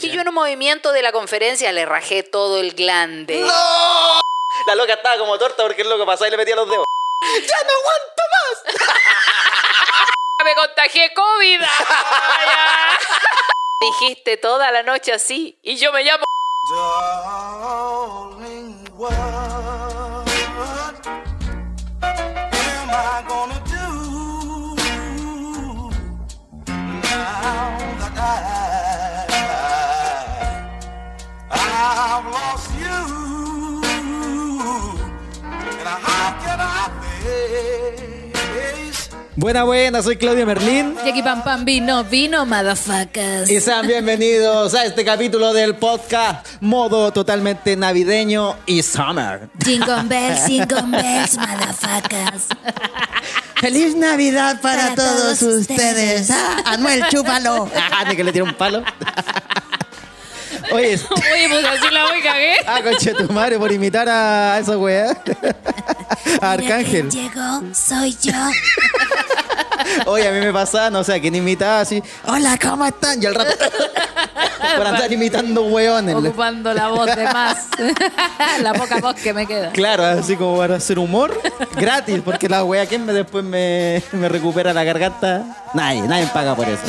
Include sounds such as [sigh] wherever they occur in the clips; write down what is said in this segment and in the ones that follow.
Y yo en un movimiento de la conferencia le rajé todo el glande. ¡No! La loca estaba como torta porque el loco pasaba y le metía los dedos. [laughs] ¡Ya no aguanto más! [laughs] Me contagié COVID. [laughs] Dijiste toda la noche así y yo me llamo. Darling, what am I gonna do now that I, I've lost you? And how can I face Buena, buena, soy Claudio Merlín. Y aquí pam pam vino, vino, motherfuckers. Y sean bienvenidos a este capítulo del podcast Modo totalmente navideño y summer. Jingle [laughs] bells, jingle bells, motherfuckers. ¡Feliz Navidad para, Para todos ustedes. Ah, Anuel, chúpalo. Ah, de que le tira un palo. Oye, [laughs] Oye, pues así la voy cagué. [laughs] ah, conche tu madre por imitar a esa weá. [laughs] A Arcángel. Llegó, soy yo. Oye, a mí me pasa, no sé, a quién imitaba así. Hola, ¿cómo están? Y al rato. por andar imitando weones. Ocupando la voz de más. la poca voz que me queda. Claro, así como para hacer humor gratis, porque la wea, ¿quién me después me, me recupera la garganta? Nadie, nadie paga por eso.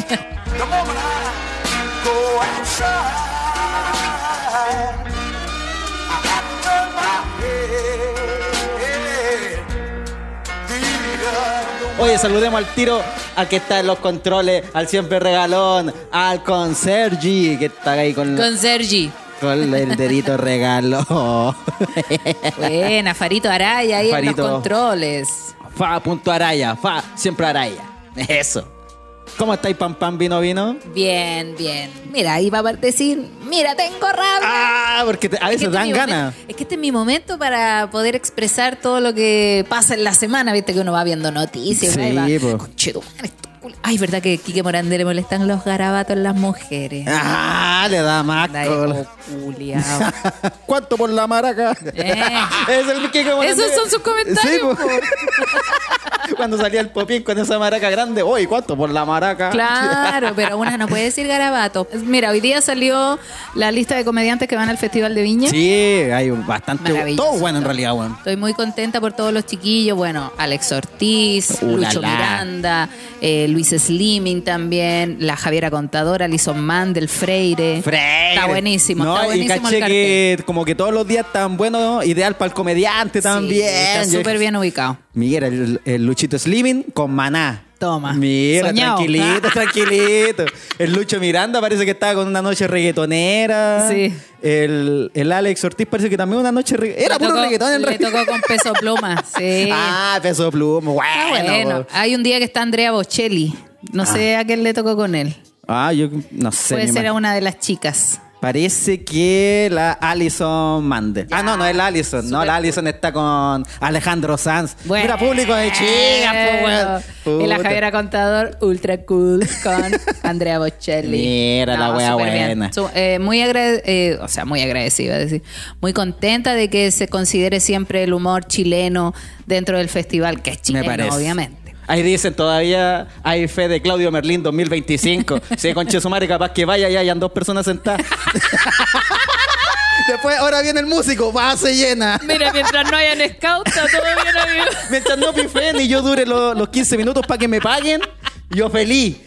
Oye, saludemos al tiro al que está en los controles, al siempre regalón, al consergi, que está ahí con, Con Sergi. con el dedito regalo. Buena, Farito Araya ahí en Farito. los controles. fa, punto araya, fa, siempre araya. Eso. ¿Cómo estáis, pam, pam, vino, vino? Bien, bien. Mira, ahí va a decir, mira, tengo rabia. Ah, porque te- a Es que veces este es dan ganas. Es que este es mi momento para poder expresar todo lo que pasa en la semana. Viste que uno va viendo noticias. Sí, po. Ay, ¿verdad que Quique Morandé le molestan los garabatos en las mujeres? Ah, le da más. [laughs] ¿Cuánto por la maraca? Eh. [laughs] Es el que como- Esos son sus comentarios, Sí. [laughs] Cuando salía el popín con esa maraca grande, oye, ¿cuánto por la maraca? Claro, pero una no puede decir garabato. Mira, hoy día salió la lista de comediantes que van al Festival de Viña. Sí, hay bastante. Todo bueno en realidad, weón. Estoy muy contenta por todos los chiquillos. Bueno, Alex Ortiz, Uh, la, Lucho. Miranda, eh, Luis Slimming también, la Javiera Contadora, Alison Mandel, Freire. Freire. Está buenísimo, No, está y buenísimo caché el cartel. que como que todos los días están buenos, ideal para el comediante también. Sí, está súper bien ubicado. Mira, el, el Luchito Slimming con maná. Toma. Mira, Soñado. tranquilito, [laughs] tranquilito. El Lucho Miranda parece que estaba con una noche reggaetonera. Sí. El, el Alex Ortiz parece que también una noche. Era puro reggaetón en Le tocó con peso pluma, [laughs] sí. Ah, peso pluma. Bueno. Hay un día que está Andrea Bocelli. No sé a quién le tocó con él. Ah, yo no sé. Puede ser a una de las chicas. Parece que la Alison Mande. Ah, no, no es la Alison. No, la Alison está con Alejandro Sanz. Bueno. Mira, público de weón. Y la Puta. Javiera Contador, ultra cool, con [laughs] Andrea Bocelli. Mira la wea buena. Eh, muy eh, o sea, muy agradecida, decir, muy contenta de que se considere siempre el humor chileno dentro del festival, que es chileno, obviamente. Ahí dicen todavía hay fe de Claudio Merlín 2025. [laughs] Si conche su madre, capaz que vaya y hayan dos personas sentadas. [laughs] Después, ahora viene el músico, va, se llena. Mira, mientras no hayan scout, todo bien, amigo. [laughs] Mientras no pifen y yo dure lo- los 15 minutos para que me paguen, yo feliz.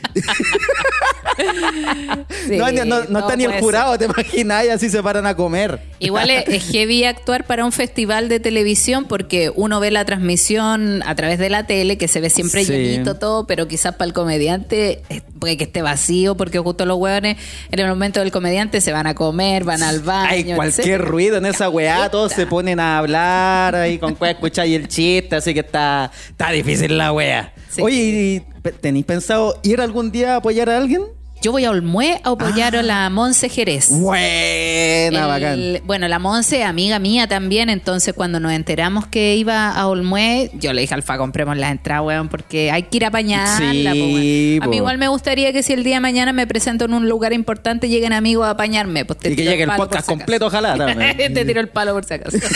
[laughs] Sí, no, no, no todo está ni el jurado, te imaginas, y así se paran a comer. Igual es, es heavy actuar para un festival de televisión porque uno ve la transmisión a través de la tele, que se ve siempre Sí. llenito todo, pero quizás para el comediante eh, puede que esté vacío porque justo los hueones en el momento del comediante se van a comer, van al baño. Hay cualquier etcétera. ruido en esa weá, todos se ponen a hablar ahí con cuál escucháis el chiste, así que está, está difícil la weá. Sí. Oye, ¿y pe- ¿tenéis pensado ir algún día a apoyar a alguien? Yo voy a Olmué a apoyar a la Monse Jerez. Buena, bacán. El- bueno, la Monse, amiga mía también, entonces cuando nos enteramos que iba a Olmué, yo le dije Alfa, compremos las entradas, weón, porque hay que ir a apañarla. Sí, po. A mí igual me gustaría que si el día de mañana me presento en un lugar importante, lleguen amigos a apañarme. Pues te Y que llegue el podcast si completo, ojalá. [laughs] te tiro el palo por si acaso. [laughs]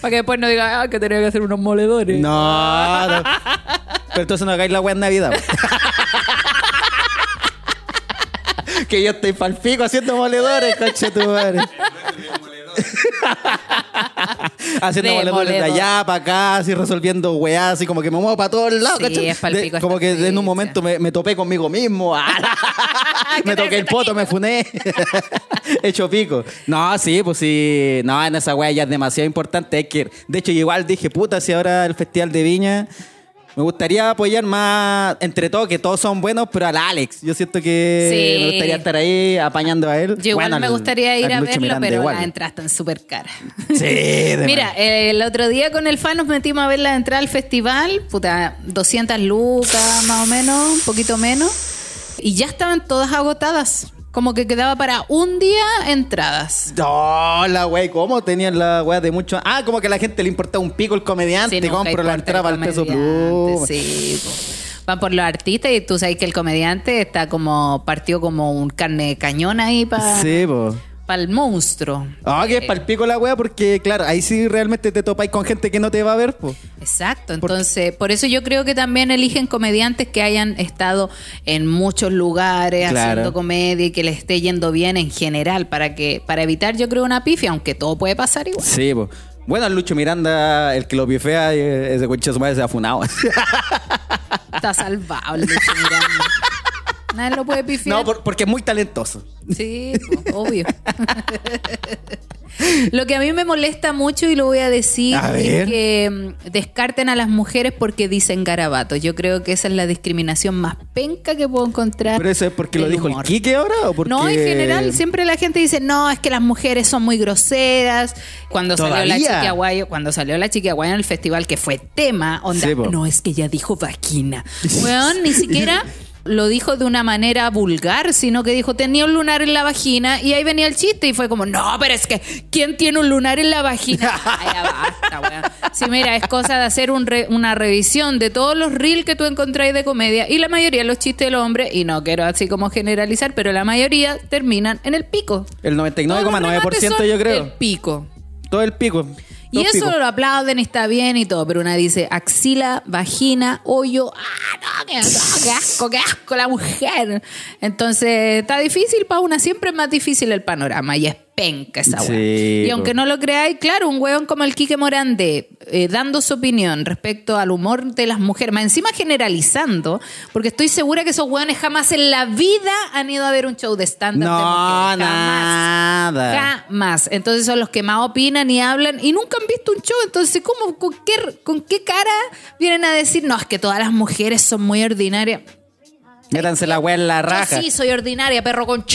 Para que después no diga, ah, que tenía que hacer unos moledores. No, no. Pero entonces no hagáis la weá en Navidad. [laughs] que yo estoy palpico haciendo moledores, coche tu madre. [laughs] haciendo De moledores de allá para acá, así resolviendo weá, así como que me muevo para todos lados, Sí, es De- Como que en un momento me, me topé conmigo mismo. [laughs] [laughs] me toqué el poto, me funé. Hecho pico. No, sí, pues sí. No, en esa weá ya es demasiado importante. Que. De hecho, igual dije, puta, si ahora el Festival de Viña. Me gustaría apoyar más, entre todos, que todos son buenos, pero al Alex. Yo siento que Sí. me gustaría estar ahí apañando a él. Yo igual Bueno, me al- gustaría ir al a verlo, Miranda pero igual. las entradas están súper caras. Sí, de [laughs] Mira, eh, el otro día con el fan nos metimos a ver la entrada al festival, puta, 200 lucas más o menos, un poquito menos, y ya estaban todas agotadas. Como que quedaba para un día entradas. No, la wey, ¿cómo tenían la weá de mucho? Ah, como que a la gente le importa un pico el comediante, Sí, compro la entrada para el peso pluma. Sí, van por los artistas y tú sabes que el comediante está como, partió como un carne de cañón ahí para Sí, po. El monstruo. Ah, que es para el pico la weá, porque claro, ahí sí realmente te topáis con gente que no te va a ver, pues. Exacto, entonces por eso yo creo que también eligen comediantes que hayan estado en muchos lugares Claro. haciendo comedia y que les esté yendo bien en general para que para evitar yo creo una pifia, aunque todo puede pasar igual. Sí, pues. Bueno, Lucho Miranda, el que lo bifea, eh, ese concha de su madre se ha funado. [laughs] Está salvado el Lucho Miranda. Nadie lo puede pifiar. no, por- porque es muy talentoso. Sí, obvio. Lo que a mí me molesta mucho y lo voy a decir A es que mm, descarten a las mujeres porque dicen garabatos. Yo creo que esa es la discriminación más penca que puedo encontrar. ¿Pero eso es porque lo dijo humor. el Quique ahora o porque...? No, en general siempre la gente dice, no, es que las mujeres son muy groseras. Cuando salió la ¿Todavía? chiqui aguayo, cuando salió la chiqui aguayo en el festival, que fue tema, onda, Sí, po. no, es que ella dijo vagina. [laughs] Weón, ni siquiera [laughs] lo dijo de una manera vulgar, sino que dijo, tenía un lunar en la vagina, y ahí venía el chiste, y fue como, no, pero es que, ¿quién tiene un lunar en la vagina? [laughs] Ay, ya basta, weón. Sí, mira, es cosa de hacer un re- una revisión de todos los reels que tú encontráis de comedia, y la mayoría de los chistes del hombre, y no quiero así como generalizar, pero la mayoría terminan en el pico. El Todos los remates 99,9% son yo creo. El pico. Todo el pico. Y eso lo aplauden y está bien y todo, pero una dice axila, vagina, hoyo, ah, no, qué, no, qué asco, qué asco la mujer. Entonces, está difícil para una, siempre es más difícil el panorama y es penca esa weá. Sí, y aunque no lo creáis, claro, un weón como el Quique Morande, eh, dando su opinión respecto al humor de las mujeres, más encima generalizando, porque estoy segura que esos weones jamás en la vida han ido a ver un show de stand-up de No, mujeres. Jamás. nada. Jamás. Entonces son los que más opinan y hablan y nunca han visto un show. Entonces, ¿cómo, con, qué, ¿con qué cara vienen a decir, no, es que todas las mujeres son muy ordinarias? Métanse la weá en la raja. Yo sí soy ordinaria, perro con [laughs]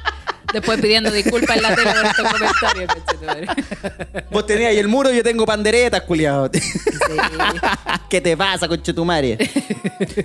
Después pidiendo disculpas en la tele por estos comentarios. Vos tenías ahí el muro yo tengo panderetas, culiado. ¿Qué te pasa, conchetumare?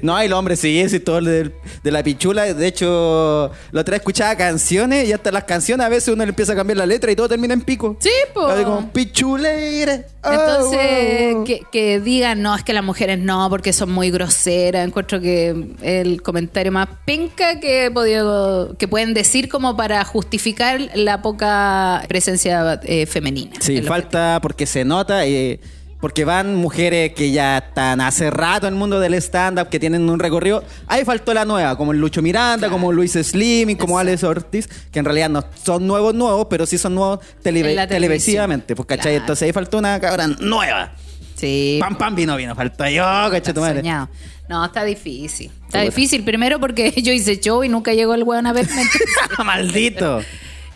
no, y los hombres sí, sí, todo del- de, la pichula. De hecho, la otra vez escuchaba canciones y hasta las canciones a veces uno le empieza a cambiar la letra y todo termina en pico. Sí. Así como, pichuleira. oh, Entonces, que, que digan, no, es que las mujeres no, porque son muy groseras. Encuentro que el comentario más penca que, he podido, que pueden decir como para justificar la poca presencia eh, femenina. Sí, falta porque se nota, eh, porque van mujeres que ya están hace rato en el mundo del stand-up, que tienen un recorrido. Ahí faltó la nueva, como Lucho Miranda, como Luis Slimming, como Alex Ortiz, que en realidad no son nuevos nuevos, pero sí son nuevos televisivamente, pues, ¿cachai? Claro. Entonces ahí faltó una cabra nueva. Sí. Pam, pam, vino, vino, falta yo, cachai, tu madre. Soñado. No, está difícil. Está Puta. difícil primero porque [laughs] yo hice show y nunca llegó el weón a verme. [laughs] Maldito.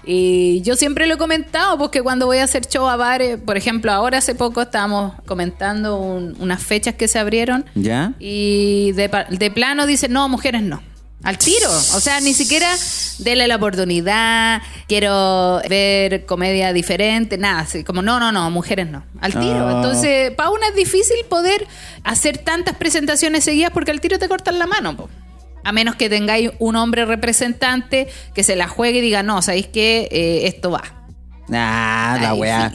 Y yo siempre lo he comentado, porque cuando voy a hacer show a bares, por ejemplo, ahora hace poco estábamos comentando un- unas fechas que se abrieron ¿Ya? y de, de plano dicen, no, mujeres no. Al tiro. O sea, ni siquiera dele la oportunidad, quiero ver comedia diferente, nada. Así como, no, no, no, mujeres no. Al tiro. Ah. Entonces, para una es difícil poder hacer tantas presentaciones seguidas porque al tiro te cortan la mano. po. A menos que tengáis un hombre representante que se la juegue y diga, no, ¿sabéis qué? Eh, esto va. Ah, la weá.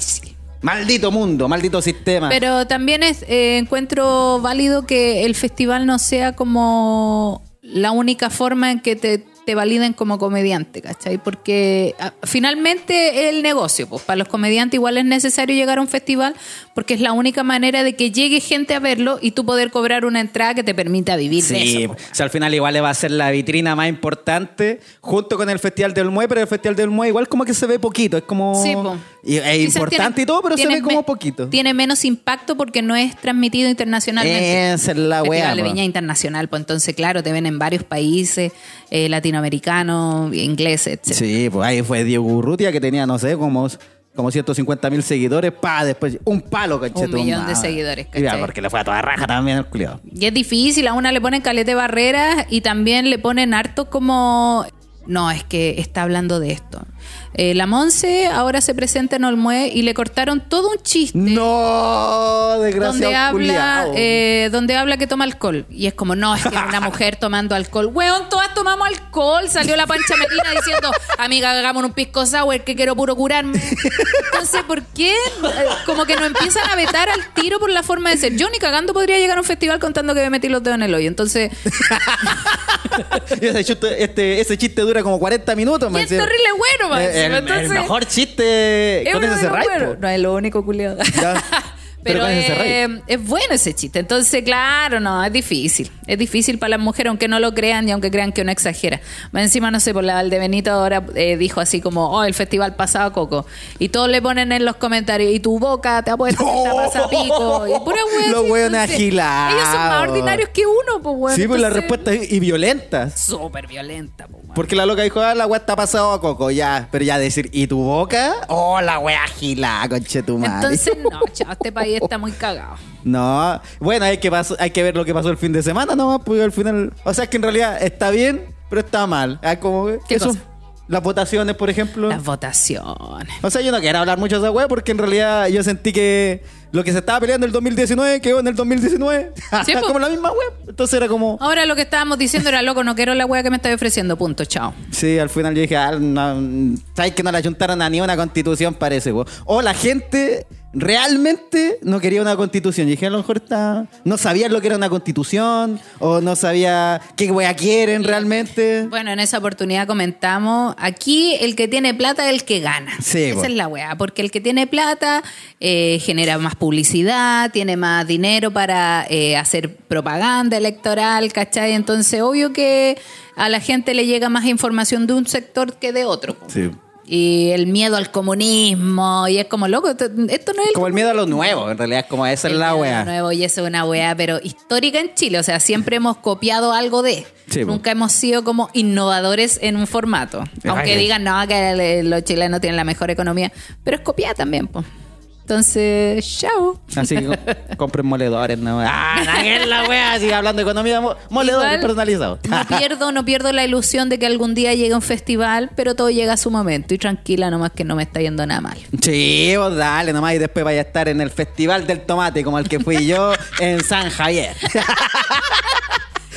Maldito mundo, maldito sistema. Pero también es, eh, encuentro válido que el festival no sea como la única forma en que te te validen como comediante, ¿cachai? Porque ah, finalmente el negocio, pues para los comediantes igual es necesario llegar a un festival porque es la única manera de que llegue gente a verlo y tú poder cobrar una entrada que te permita vivir de Sí, eso. po. o sea, al final igual le va a ser la vitrina más importante junto con el Festival del Mue, pero el Festival del Mue igual como que se ve poquito, es como... Sí, po. y es Quizás importante tiene- y todo, pero se ve como poquito. Tiene menos impacto porque no es transmitido internacionalmente. Esa es la Festival wea, de po. Viña internacional, pues entonces, claro, te ven en varios países, eh, latinoamericanos, ingleses, etc. Sí, pues ahí fue Diego Urrutia que tenía, no sé, como, como 150 mil seguidores, pa, después un palo, cachete. Un millón de seguidores, ¿cachai? porque le fue a toda raja también el culiado. Y es difícil, a una le ponen calete barreras y también le ponen harto como... No, es que está hablando de esto. Eh, la Monse ahora se presenta en Olmué y le cortaron todo un chiste. No, desgraciado donde habla eh, donde habla que toma alcohol. Y es como no es que una [laughs] mujer tomando alcohol. Weón todas tomamos alcohol. Salió la pancha Medina diciendo amiga hagamos un pisco sour que quiero puro curarme entonces ¿por qué como que nos empiezan a vetar al tiro por la forma de ser. Yo ni cagando podría llegar a un festival contando que me metí los dedos en el hoyo. Entonces [laughs] ese, chiste, este, ese chiste dura como 40 minutos. y es terrible bueno Eh, encima, el, mejor chiste con ese po. No es lo único, culiado. Ya. [laughs] Pero Pero ese eh, es bueno ese chiste. Entonces, claro, no, es difícil. Es difícil para las mujeres, aunque no lo crean y aunque crean que uno exagera. Más encima, no sé, por la Valdebenito ahora eh, dijo así como, oh, el festival pasado Coco. Y todos le ponen en los comentarios, y tu boca te apuesto que está pasa pico. Y pura [laughs] wea Los entonces, agilados. Ellos son más ordinarios que uno, pues, weón. Sí, pues la respuesta y violentas. Súper violenta, pues, weón. Porque la loca dijo, ah, la weá está pasado a coco, ya. Pero ya decir, ¿y tu boca? Oh, la weá gila, conche tu madre. Entonces, [laughs] no, chao, este país está muy cagado. No, bueno, hay que, hay que ver lo que pasó el fin de semana nomás, porque al final. O sea, que en realidad está bien, pero está mal. Ah, como ¿Qué eso, cosa? Las votaciones, por ejemplo. Las votaciones. O sea, yo no quiero hablar mucho de esa weá porque en realidad yo sentí que lo que se estaba peleando en el 2019 quedó en el 2019. Sí, [laughs] como la misma weá. Entonces era como. Ahora lo que estábamos diciendo era, loco, no quiero la wea que me estáis ofreciendo, punto, chao. Sí, al final yo dije, ah, no, ¿sabes que no le juntaron a ni una constitución? Parece, weón. O la gente realmente no quería una constitución. Y dije, a lo mejor está. No sabían lo que era una constitución, o no sabía qué wea quieren realmente. Bueno, en esa oportunidad comentamos, aquí el que tiene plata es el que gana. Sí, Esa es la weá, porque el que tiene plata eh, genera más publicidad, tiene más dinero para eh, hacer propaganda electoral, ¿cachai? Entonces, obvio que a la gente le llega más información de un sector que de otro. Sí. Y el miedo al comunismo, y es como, loco, esto esto no es el Como el miedo a lo nuevo, en realidad, es como esa es el la miedo wea. nuevo y eso es una weá, pero histórica en Chile. O sea, siempre hemos copiado algo de. Sí, po. Nunca hemos sido como innovadores en un formato. Aunque Ay. digan, no, que los chilenos tienen la mejor economía. Pero es copiar también, pues. Entonces, chao. Así que co- [laughs] compren moledores, ¿no? Ah, [laughs] la wea, sigue hablando de economía, mo- moledores personalizados. No [laughs] pierdo, no pierdo la ilusión de que algún día llegue un festival, pero todo llega a su momento. Y tranquila, nomás que no me está yendo nada mal. Sí, vos dale nomás y después vaya a estar en el Festival del Tomate como el que fui yo en San Javier.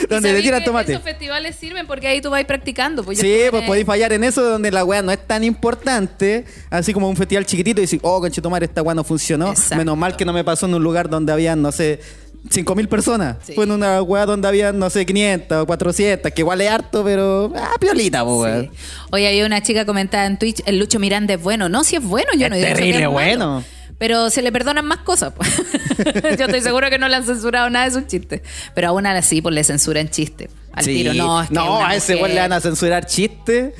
Donde ¿Y te sabí tiran tomate. Esos festivales sirven porque ahí tú vas practicando. Pues Sí, pues podéis fallar en eso donde la weá no es tan importante, así como un festival chiquitito y decir, oh, conchetumare, esta weá no funcionó. Exacto. Menos mal que no me pasó en un lugar donde habían, no sé, 5.000 personas. Sí. Fue en una weá donde habían, no sé, 500 o 400, que igual es harto, pero, ah, piolita, weón. Sí. Oye, había una chica comentada en Twitch, el Lucho Miranda es bueno. No, si es bueno, yo Es no digo que es malo. bueno. Pero se le perdonan más cosas. pues. [laughs] yo estoy seguro que no le han censurado nada de sus chistes. Pero aún así, pues le censuran chistes. Al Sí. tiro, no, es que No, a ese weón le van a censurar chistes.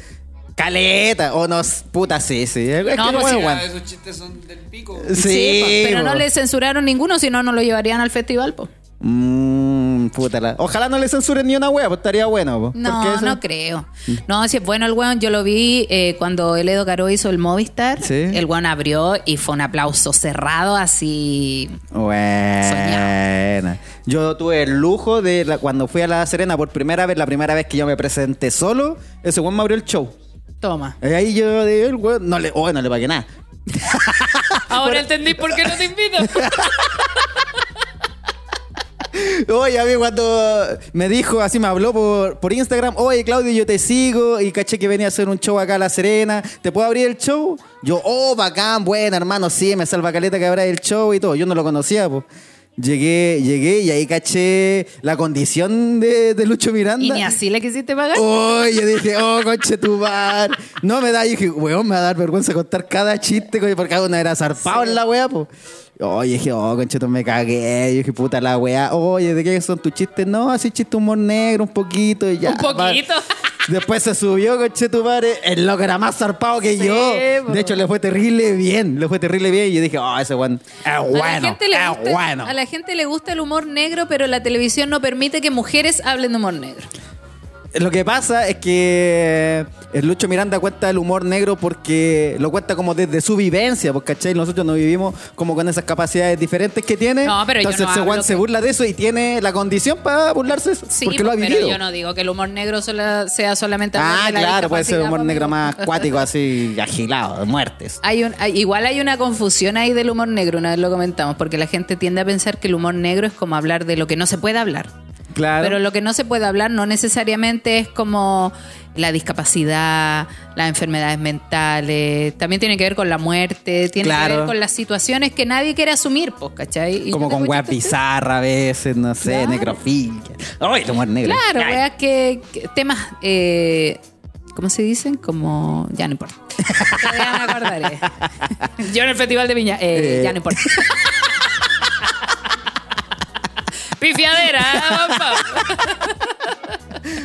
Caleta, o no, puta, sí, sí. Es que No, no pues es sí, weón. esos chistes son del pico. Sí, Sí, pero no le censuraron ninguno, si no, no lo llevarían al festival. Pues. Mm, puta la- Ojalá no le censuren ni una wea, pues estaría bueno. po. No, eso- no creo. No, si es bueno el weón, yo lo vi eh, cuando el Edo Caro hizo el Movistar. Sí. El weón abrió y fue un aplauso cerrado así. Buena. Yo tuve el lujo de la- cuando fui a La Serena por primera vez, la primera vez que yo me presenté solo, ese weón me abrió el show. Toma. Y ahí yo de el weón, no le, oh, no le pagué nada. [laughs] Ahora entendí por qué no te invito. [laughs] Oye, a mí cuando me dijo, así me habló por, por Instagram, oye Claudio, yo te sigo y caché que venía a hacer un show acá a La Serena, ¿te puedo abrir el show? Yo, oh, bacán, buena, hermano, sí, me salva caleta que abra el show y todo. Yo no lo conocía, pues. Llegué, llegué y ahí caché la condición de, de Lucho Miranda. ¿Y ni así le quisiste pagar? Oye, dije, [laughs] oh, conche tu bar. No me da, yo dije, weón, me va a dar vergüenza contar cada chiste, coño, porque cada una era zarpado en la weá, pues. Oye, dije, oh, conche, me cagué. Yo dije, puta la weá. Oye, ¿de qué son tus chistes? No, así chiste humor negro, un poquito y ya. Un poquito. [laughs] Después se subió, conche tu madre. El loco era más zarpado que Sí, yo. De hecho, le fue terrible bien. Le fue terrible bien. Y yo dije, oh, ese weón es a, la bueno. gente le Es gusta, bueno. a la gente le gusta el humor negro, pero la televisión no permite que mujeres hablen de humor negro. Lo que pasa es que el Lucho Miranda cuenta el humor negro porque lo cuenta como desde su vivencia, porque ¿cachai? Nosotros no vivimos como con esas capacidades diferentes que tiene. No, pero yo Entonces no ese weón se burla de eso y tiene la condición para burlarse de eso, Sí, porque lo ha pero vivido. yo no digo que el humor negro sola- sea solamente ah, claro, puede ser humor pues, negro más acuático, así agilado, de muertes. Hay un, hay- igual hay una confusión ahí del humor negro, una vez lo comentamos, porque la gente tiende a pensar que el humor negro es como hablar de lo que no se puede hablar. Claro. Pero lo que no se puede hablar no necesariamente es como la discapacidad, las enfermedades mentales, también tiene que ver con la muerte, tiene que ver con las situaciones que nadie quiere asumir, pues, ¿cachai? Y como con weas bizarras a veces, no sé, Claro. necrofilia. Ay, negro. Claro, weas que, que temas, eh, ¿cómo se dicen? Como, ya no importa. [laughs] Todavía me acordaré. [laughs] Yo en el Festival de Viña, eh, Eh. ya no importa. [laughs] Pifiadera, ¿eh, [laughs] papá?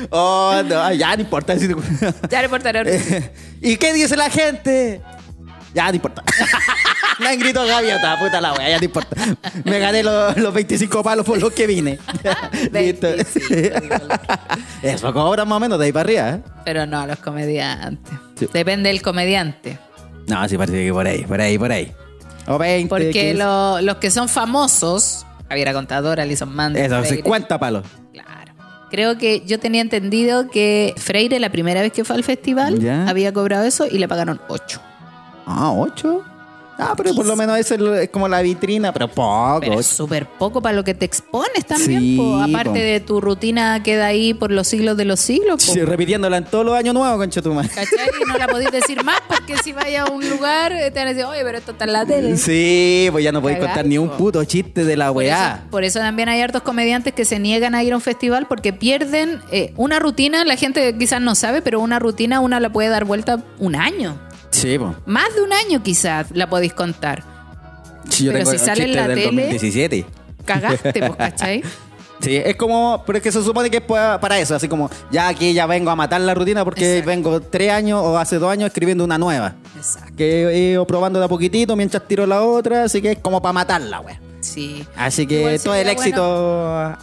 Oh, no, ya no importa. Ya no importa. no. ¿Y qué dice la gente? Ya no importa. [laughs] Me han gritado gaviota, puta la wea, ya no importa. Me gané los, los 25 palos por los que vine. [laughs] Listo. 25, Eso cobran más o menos de ahí para arriba, ¿eh? Pero no, los comediantes. Sí. Depende del comediante. No, sí parece que por ahí, por ahí, por ahí. O 20. Porque 15. lo- los que son famosos, Javiera Contadora, Alison Mann. Eso, Freire, 50 palos. Claro. Creo que yo tenía entendido que Freire, la primera vez que fue al festival, Ya. había cobrado eso y le pagaron 8. Ah, 8. Ah, pero por lo menos eso es lo- es como la vitrina, pero poco. Pero es súper poco para lo que te expones también. Sí, po. Aparte po. de tu rutina queda ahí por los siglos de los siglos. po. Sí, repitiéndola en todos los años nuevos, concha tu madre. ¿Cachai? Y no la podéis decir más porque si vaya a un lugar eh, te van a decir, oye, pero esto está en la tele. Sí, pues ya no podéis contar ni un puto chiste de la Por eso, weá. por eso también hay hartos comediantes que se niegan a ir a un festival porque pierden eh, una rutina, la gente quizás no sabe, pero una rutina una la puede dar vuelta un año. Sí, pues. Más de un año quizás la podéis contar. Sí, yo Pero tengo si sale en la del tele- 2017. Cagaste, pues, ¿cachai? [laughs] Sí, es como, pero es que se supone que es pa- para eso, así como, ya aquí ya vengo a matar la rutina porque Exacto. vengo tres años o hace dos años escribiendo una nueva. Exacto. Que he ido probando de a poquitito mientras tiro la otra, así que es como para matarla, wey. Sí. Así que Igual todo el éxito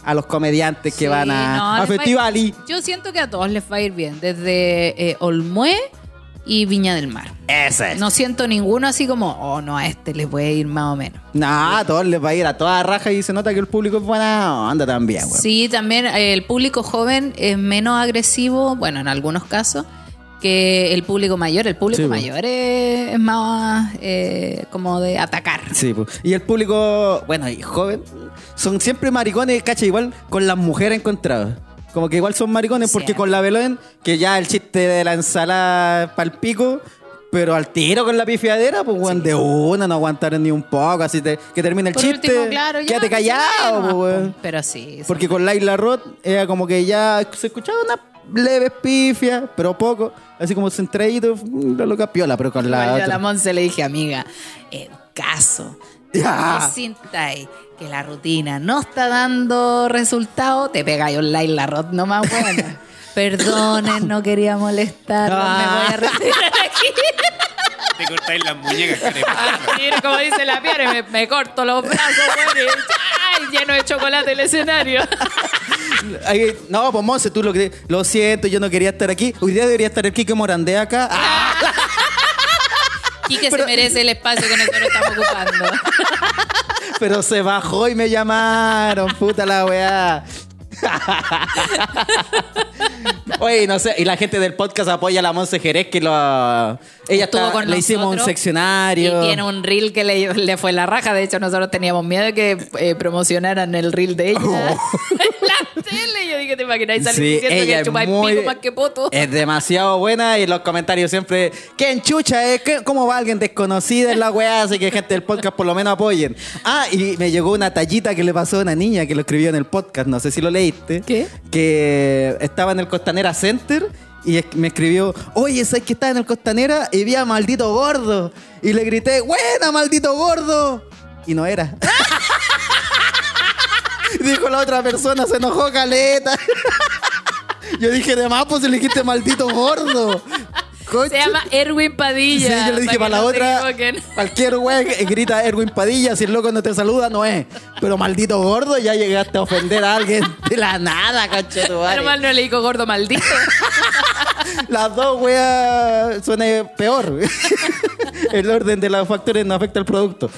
a los comediantes que van a, no, a Yo siento que a todos les va a ir bien, desde eh, Olmué y Viña del Mar. ese. No siento ninguno así como, oh, no, a este les puede ir más o menos. No, a todos les va a ir a toda raja y se nota que el público es buena onda también, güey. Sí, también eh, el público joven es menos agresivo, bueno, en algunos casos, que el público mayor. El público Sí, mayor es, es más eh, como de atacar. Sí, pues. Y el público, bueno, y joven, son siempre maricones, cacha, igual con las mujeres encontradas. Como que igual son maricones porque con la Belén, que ya el chiste de la ensalada pa'l pico, pero al tiro con la pifiadera, pues weón, de una no aguantaron ni un poco, así te- que termina el Por chiste. último, claro, ya, quédate callado, pues, weón. Pero sí. Porque con Laila Roth era como que ya se escuchaba una leve pifia, pero poco, así como centradito, mm, la loca piola, pero con la Igual yo a la Monse le dije, amiga, en caso Ya. sintáis que la rutina no está dando resultado, te pegáis online la rot nomás [laughs] buena. Perdonen, no quería molestar, Ah. me voy a retirar aquí. [laughs] Te cortáis las muñecas, crema. Mira, como dice la Piare, me, me corto los brazos, bueno, y ¡ay! lleno de chocolate el escenario. [laughs] No, pues Monse, tú lo que lo siento, yo no quería estar aquí. Hoy día debería estar el Kike Morandé acá. Ah, Quique Pero- se merece el espacio que nosotros estamos ocupando. [laughs] pero se bajó y me llamaron, puta la weá. [laughs] Oye, no sé, y la gente del podcast apoya a la Monse Jerez que lo ella Estuvo está, con le hicimos un seccionario. Y tiene un reel que le, le fue la raja. De hecho, nosotros teníamos miedo de que eh, promocionaran el reel de ella Oh. [laughs] la tele. Yo dije, te imaginas salir Sí, diciendo ella que es chupa muy- pico más que poto. Es demasiado buena y los comentarios siempre, ¿qué enchucha es? ¿Qué- ¿Cómo va alguien desconocida en la weá? Así que gente del podcast por lo menos apoyen. Ah, y me llegó una tallita que le pasó a una niña que lo escribió en el podcast, no sé si lo Que estaba en el Costanera Center y me escribió, oye, ¿sabes que estaba en el Costanera y vi a maldito gordo? Y le grité, buena, maldito gordo. Y no era. [laughs] Dijo la otra persona, se enojó caleta. [laughs] Yo dije, de más, pues le dijiste maldito gordo. Se llama Erwin Padilla. Sí, yo le dije para la no otra, [laughs] cualquier güey que grita Erwin Padilla, si el loco no te saluda, no es. Pero maldito gordo, ya llegaste a ofender a alguien de la nada, madre. Menos mal no le digo gordo maldito. Las dos weas suena peor. [laughs] El orden de los factores no afecta al producto.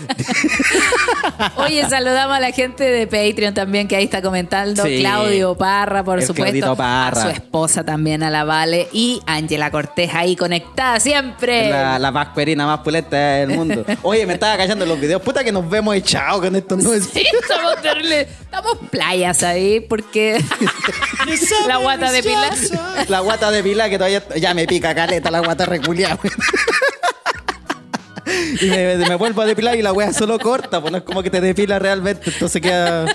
Oye, saludamos a la gente de Patreon también que ahí está comentando. Sí. Claudio Parra, por El supuesto. Parra. A su esposa también, a la Vale. Y Ángela Cortés ahí conectada siempre. La, la pascuerina más pulenta del mundo. [laughs] Oye, me estaba callando los videos. Puta que nos vemos echados con estos nuevos. Sí, estamos terribles. Estamos playas ahí porque [laughs] la guata de pilas. La guata de pila que todavía ya me pica caleta, la guata reculiada. [laughs] Y me, me vuelvo a depilar y la wea solo corta, pues no es como que te depila realmente, entonces queda.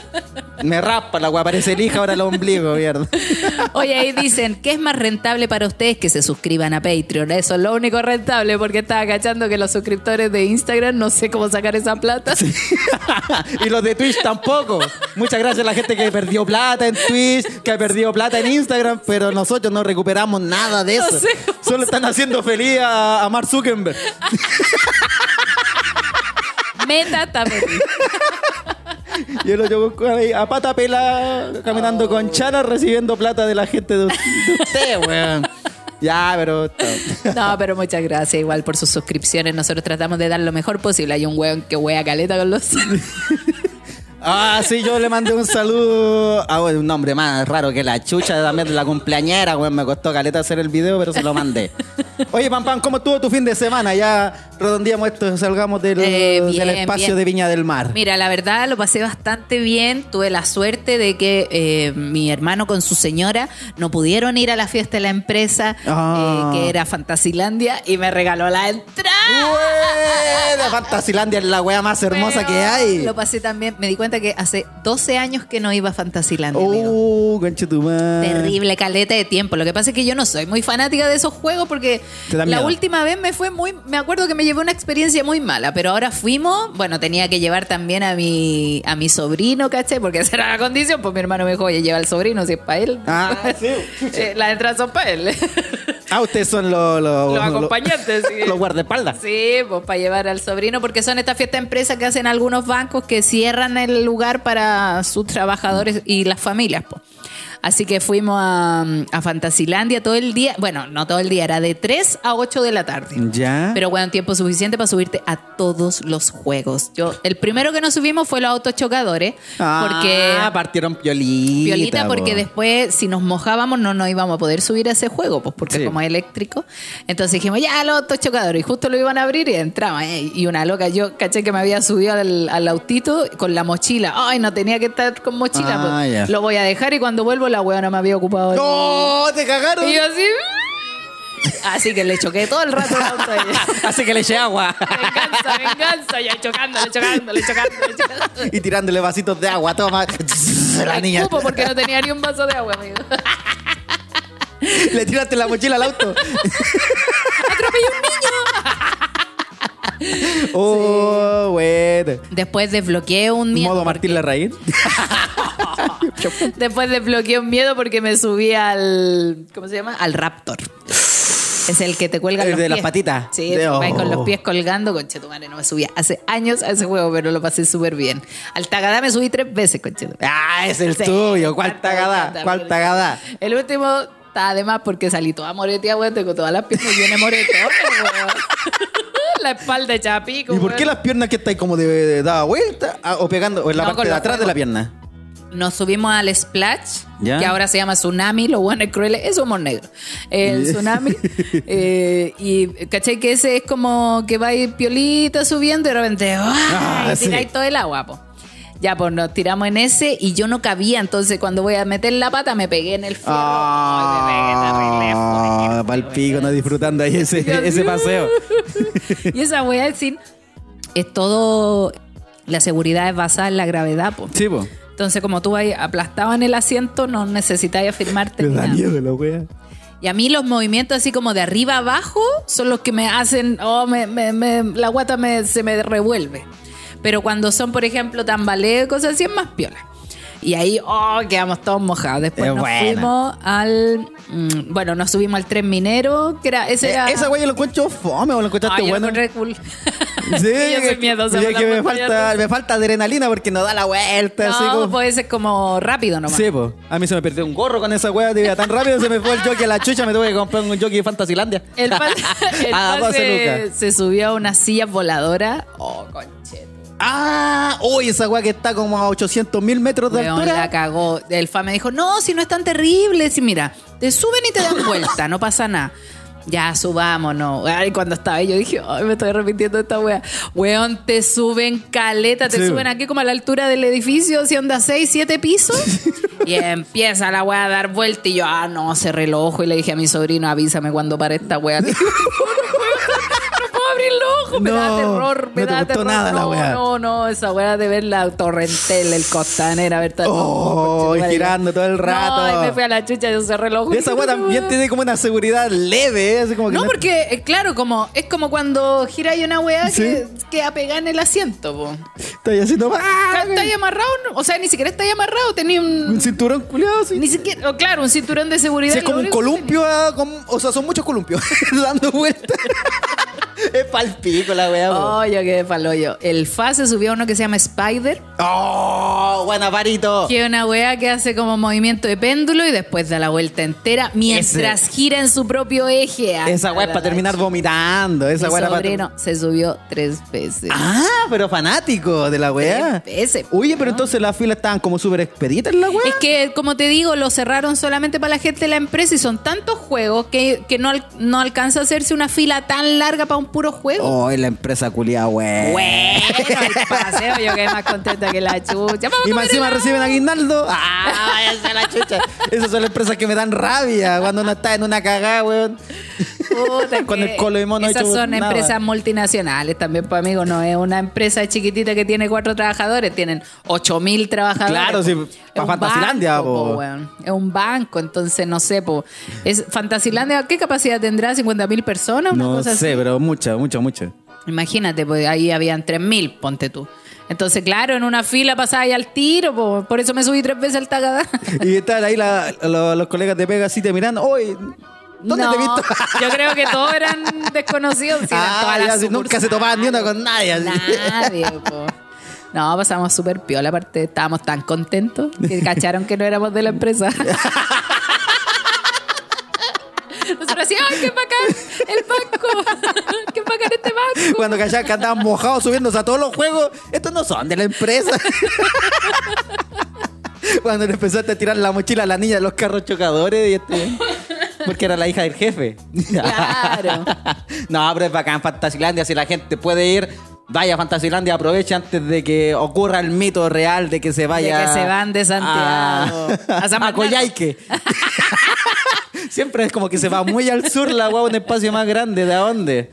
Me raspa, la wea parece lija ahora el ombligo, mierda. Oye, ahí dicen que es más rentable para ustedes que se suscriban a Patreon. Eso es lo único rentable porque estaba cachando que los suscriptores de Instagram no sé cómo sacar esa plata. [laughs] y los de Twitch tampoco. Muchas gracias a la gente que perdió plata en Twitch, que ha perdido plata en Instagram, pero nosotros no recuperamos nada de No eso. sé Solo están haciendo feliz a, a Mark Zuckerberg. [laughs] Meta está [laughs] feliz. Y el otro ahí a pata pela caminando con chana recibiendo plata de la gente de, de usted, weón. Ya, pero. No, pero muchas gracias igual por sus suscripciones. Nosotros tratamos de dar lo mejor posible. Hay un weón que wea caleta con los... [laughs] Ah, sí, yo le mandé un saludo a un nombre más raro que la chucha también de la cumpleañera, weón. Me costó caleta hacer el video, pero se lo mandé. Oye, Pam Pam, ¿cómo estuvo tu fin de semana? Ya redondeamos esto, salgamos del, Eh, bien, del espacio bien. de Viña del Mar. Mira, la verdad lo pasé bastante bien. Tuve la suerte de que eh, mi hermano con su señora no pudieron ir a la fiesta de la empresa, Ah. eh, que era Fantasilandia, y me regaló la entrada. Buena, Fantasilandia es la wea más hermosa que hay. Lo pasé también. Me di cuenta que hace 12 años que no iba a Fantasilandia. Oh, conchetumare. Terrible caleta de tiempo. Lo que pasa es que yo no soy muy fanática de esos juegos porque la última vez me fue muy. Me acuerdo que me llevé una experiencia muy mala, pero ahora fuimos. Bueno, tenía que llevar también a mi, a mi sobrino, ¿caché? Porque esa era la condición. Pues mi hermano me dijo, oye, lleva al sobrino si es para él. Ah, [laughs] sí. Eh, Las entradas son para él. [laughs] Ah, ustedes son los... Los, Los acompañantes, sí. [laughs] Los guardaespaldas. Sí, pues para llevar al sobrino, porque son estas fiestas de empresa que hacen algunos bancos que cierran el lugar para sus trabajadores y las familias. pues. Así que fuimos a, a Fantasilandia todo el día. Bueno, no todo el día, era de 3 a 8 de la tarde. Ya. Pero bueno, tiempo suficiente para subirte a todos los juegos. Yo, el primero que nos subimos fue los autochocadores, porque Ah, partieron piolita. Piolita, porque po. después, si nos mojábamos, no nos íbamos a poder subir a ese juego, pues porque Sí. como es eléctrico. Entonces dijimos, ya, los autos chocadores. Y justo lo iban a abrir y entraba. eh, Y una loca, yo caché que me había subido al, al autito con la mochila. Ay, no tenía que estar con mochila. Ah, pues. ya. Lo voy a dejar y cuando vuelvo la hueá no me había ocupado. el- ¡No! ¡Te cagaron! Y yo así. Así que le choqué todo el rato el auto a ella. [laughs] Así que le eché agua. [laughs] Venganza, venganza. Ya chocándole, chocándole, chocándole, chocándole. y tirándole vasitos de agua. Toma. la niña. Escupo porque no tenía ni un vaso de agua, amigo. [laughs] Le tiraste la mochila al auto. Atropellé un niño. [laughs] Oh, bueno. Después desbloqueé un miedo. Modo Martín Larraín. [laughs] Después desbloqueé un miedo porque me subí al. ¿Cómo se llama? Al Raptor. Es el que te cuelga El los de pies. las patitas. Sí, De- ahí con oh. los pies colgando. Conchetumare, no me subía. Hace años a ese juego, pero lo pasé súper bien. Al Tagadá me subí tres veces, conchetumare. Ah, es el Sí, tuyo. ¿Cuál encanta, ¿Cuál tagada? El último está además porque salí toda moreteada, weón. Tengo todas las piernas llenas de moretón, weón. [laughs] [laughs] La espalda hecha pico, ¿Y por qué las piernas que estáis como de, de dada vuelta? Ah, o pegando, o en la No, parte con de los atrás de la pierna. Nos subimos al Splash, Ya. que ahora se llama Tsunami, lo bueno es cruel, es humor negro. El [laughs] Tsunami. eh, y caché que ese es como que va a ir piolita subiendo y de repente ¡ah! Ah, y tiráis todo el agua, po. Ya, pues nos tiramos en ese y yo no cabía. Entonces, cuando voy a meter la pata, me pegué en el fierro. Ah, pa'l pico, no disfrutando ahí ese, ese paseo. [laughs] y esa weá es decir, es todo. La seguridad es basada en la gravedad, po. Sí, po. Entonces, como tú ahí aplastado en el asiento, no necesitáis afirmarte. [laughs] Me da miedo la wea. Y a mí los movimientos así como de arriba abajo son los que me hacen, oh, me, me- me- la guata me, se me revuelve. Pero cuando son, por ejemplo, tambaleo y cosas así, es más piola. Y ahí, oh, quedamos todos mojados. Después Es nos fuimos al, mm, bueno, nos subimos al tren minero, que era, ese era... Eh, Esa yo lo encuentro fome o lo encontraste yo lo bueno. cool. Sí, [laughs] yo soy miedosa. que me falta, me falta adrenalina porque no da la vuelta. así No, como... puede ser como rápido nomás. Sí, pues. A mí se me perdió un gorro con esa wea, tío, tan rápido se me fue el jockey a la chucha, me tuve que comprar un jockey de Fantasilandia. El pan, [laughs] el pan 12 se, se subió a una silla voladora. Oh, concheto. Ah, uy, esa wea que está como a 800 mil metros de Weón, la altura. cagó. El fa me dijo, no, si no es tan terrible. Si mira, te suben y te dan vuelta, no pasa nada. Ya, subámonos. Ay, cuando estaba ahí, yo dije, ay, me estoy repitiendo esta wea. Weón, te suben caleta, te Sí. suben aquí como a la altura del edificio, si onda 6, 7 pisos. [laughs] y empieza la wea a dar vuelta. Y yo, ah, no, cerré el ojo y le dije a mi sobrino, avísame cuando pare esta wea. [laughs] Los ojos, me da No, terror, me no te da terror. nada la no, wea. no, no, esa wea de ver la torrentel, el costanera, ver todo. Oh, y girando todo el rato. No, y me fui a la chucha, yo cerré el ojo. Y esa wea también tiene como una seguridad leve, ¿eh? así como que No, porque, eh, claro, como es como cuando gira y una weá Sí. que queda pegada en el asiento, po. Estoy haciendo. ¡Ah! Está ahí amarrado, no- o sea, ni siquiera está ahí amarrado, tenía Un un. cinturón culiado, así. Ni siquiera, o claro, un cinturón de seguridad. Sí, es como un columpio, ah, o sea, son muchos columpios [laughs] dando vueltas. Es pal pico la wea, po. Oh, yo quedé pa'l hoyo. El FA se subió a uno que se llama Spider, ¡Oh! ¡Buena parito! que es una weá que hace como movimiento de péndulo y después da la vuelta entera mientras gira en su propio eje. Esa wea es para terminar vomitando. Esa Mi wea era para. sobrino se subió tres veces. Ah, pero fanático de la wea. Tres veces. Oye, pero entonces las filas estaban como súper expeditas en la wea. Es que, como te digo, lo cerraron solamente para la gente de la empresa y son tantos juegos que, que no, no alcanza a hacerse una fila tan larga para un puro juego. Oh, la empresa culiada, wea. Bueno, el paseo, yo quedé más contenta que la chucha. Vamos Y más encima reciben aguinaldo. ¡Ah! váyanse a la chucha. Esas son las empresas que me dan rabia cuando uno está en una cagada, weón. Puta, [laughs] Con que el colo de mono Esas hecho son nada. empresas multinacionales también, pues amigo. No es una empresa chiquitita que tiene cuatro trabajadores, tienen ocho mil trabajadores. Claro, sí, po. pa' Es un Fantasilandia, banco, po. po, weón. Es un banco, entonces no sé, po. Es Fantasilandia, ¿qué capacidad tendrá? ¿50 mil personas? Una No cosa sé, así. pero mucho, mucho, mucho. Imagínate, pues ahí habían 3.000, ponte tú. Entonces, claro, en una fila pasaba ahí al tiro, po. por eso me subí tres veces al tagada. [laughs] Y están ahí la- los colegas de Pega así te mirando. Oye, ¿dónde no, te he visto? [laughs] yo creo que todos eran desconocidos. eran Ah, todas ya, las nunca se tomaban ni una con nadie, así. Nadie, po. No, pasamos súper piola, aparte estábamos tan contentos que [laughs] cacharon que no éramos de la empresa. Nosotros así, ¡ay, qué bacán! ¡El banco! [laughs] ¡Qué bacán este banco! Cuando callaban que andaban mojados subiéndose a todos los juegos, estos no son de la empresa. [laughs] Cuando le empezaste a tirar la mochila a la niña de los carros chocadores y este. Porque era la hija del jefe. Claro. no, pero es bacán Fantasilandia. Si la gente puede ir, vaya Fantasilandia, aproveche antes de que ocurra el mito real de que se vaya. De que se van de Santiago. A, A San a Bernardo. Coyhaique. [laughs] Siempre es como que se va muy al sur la guagua, un espacio más grande. ¿De dónde?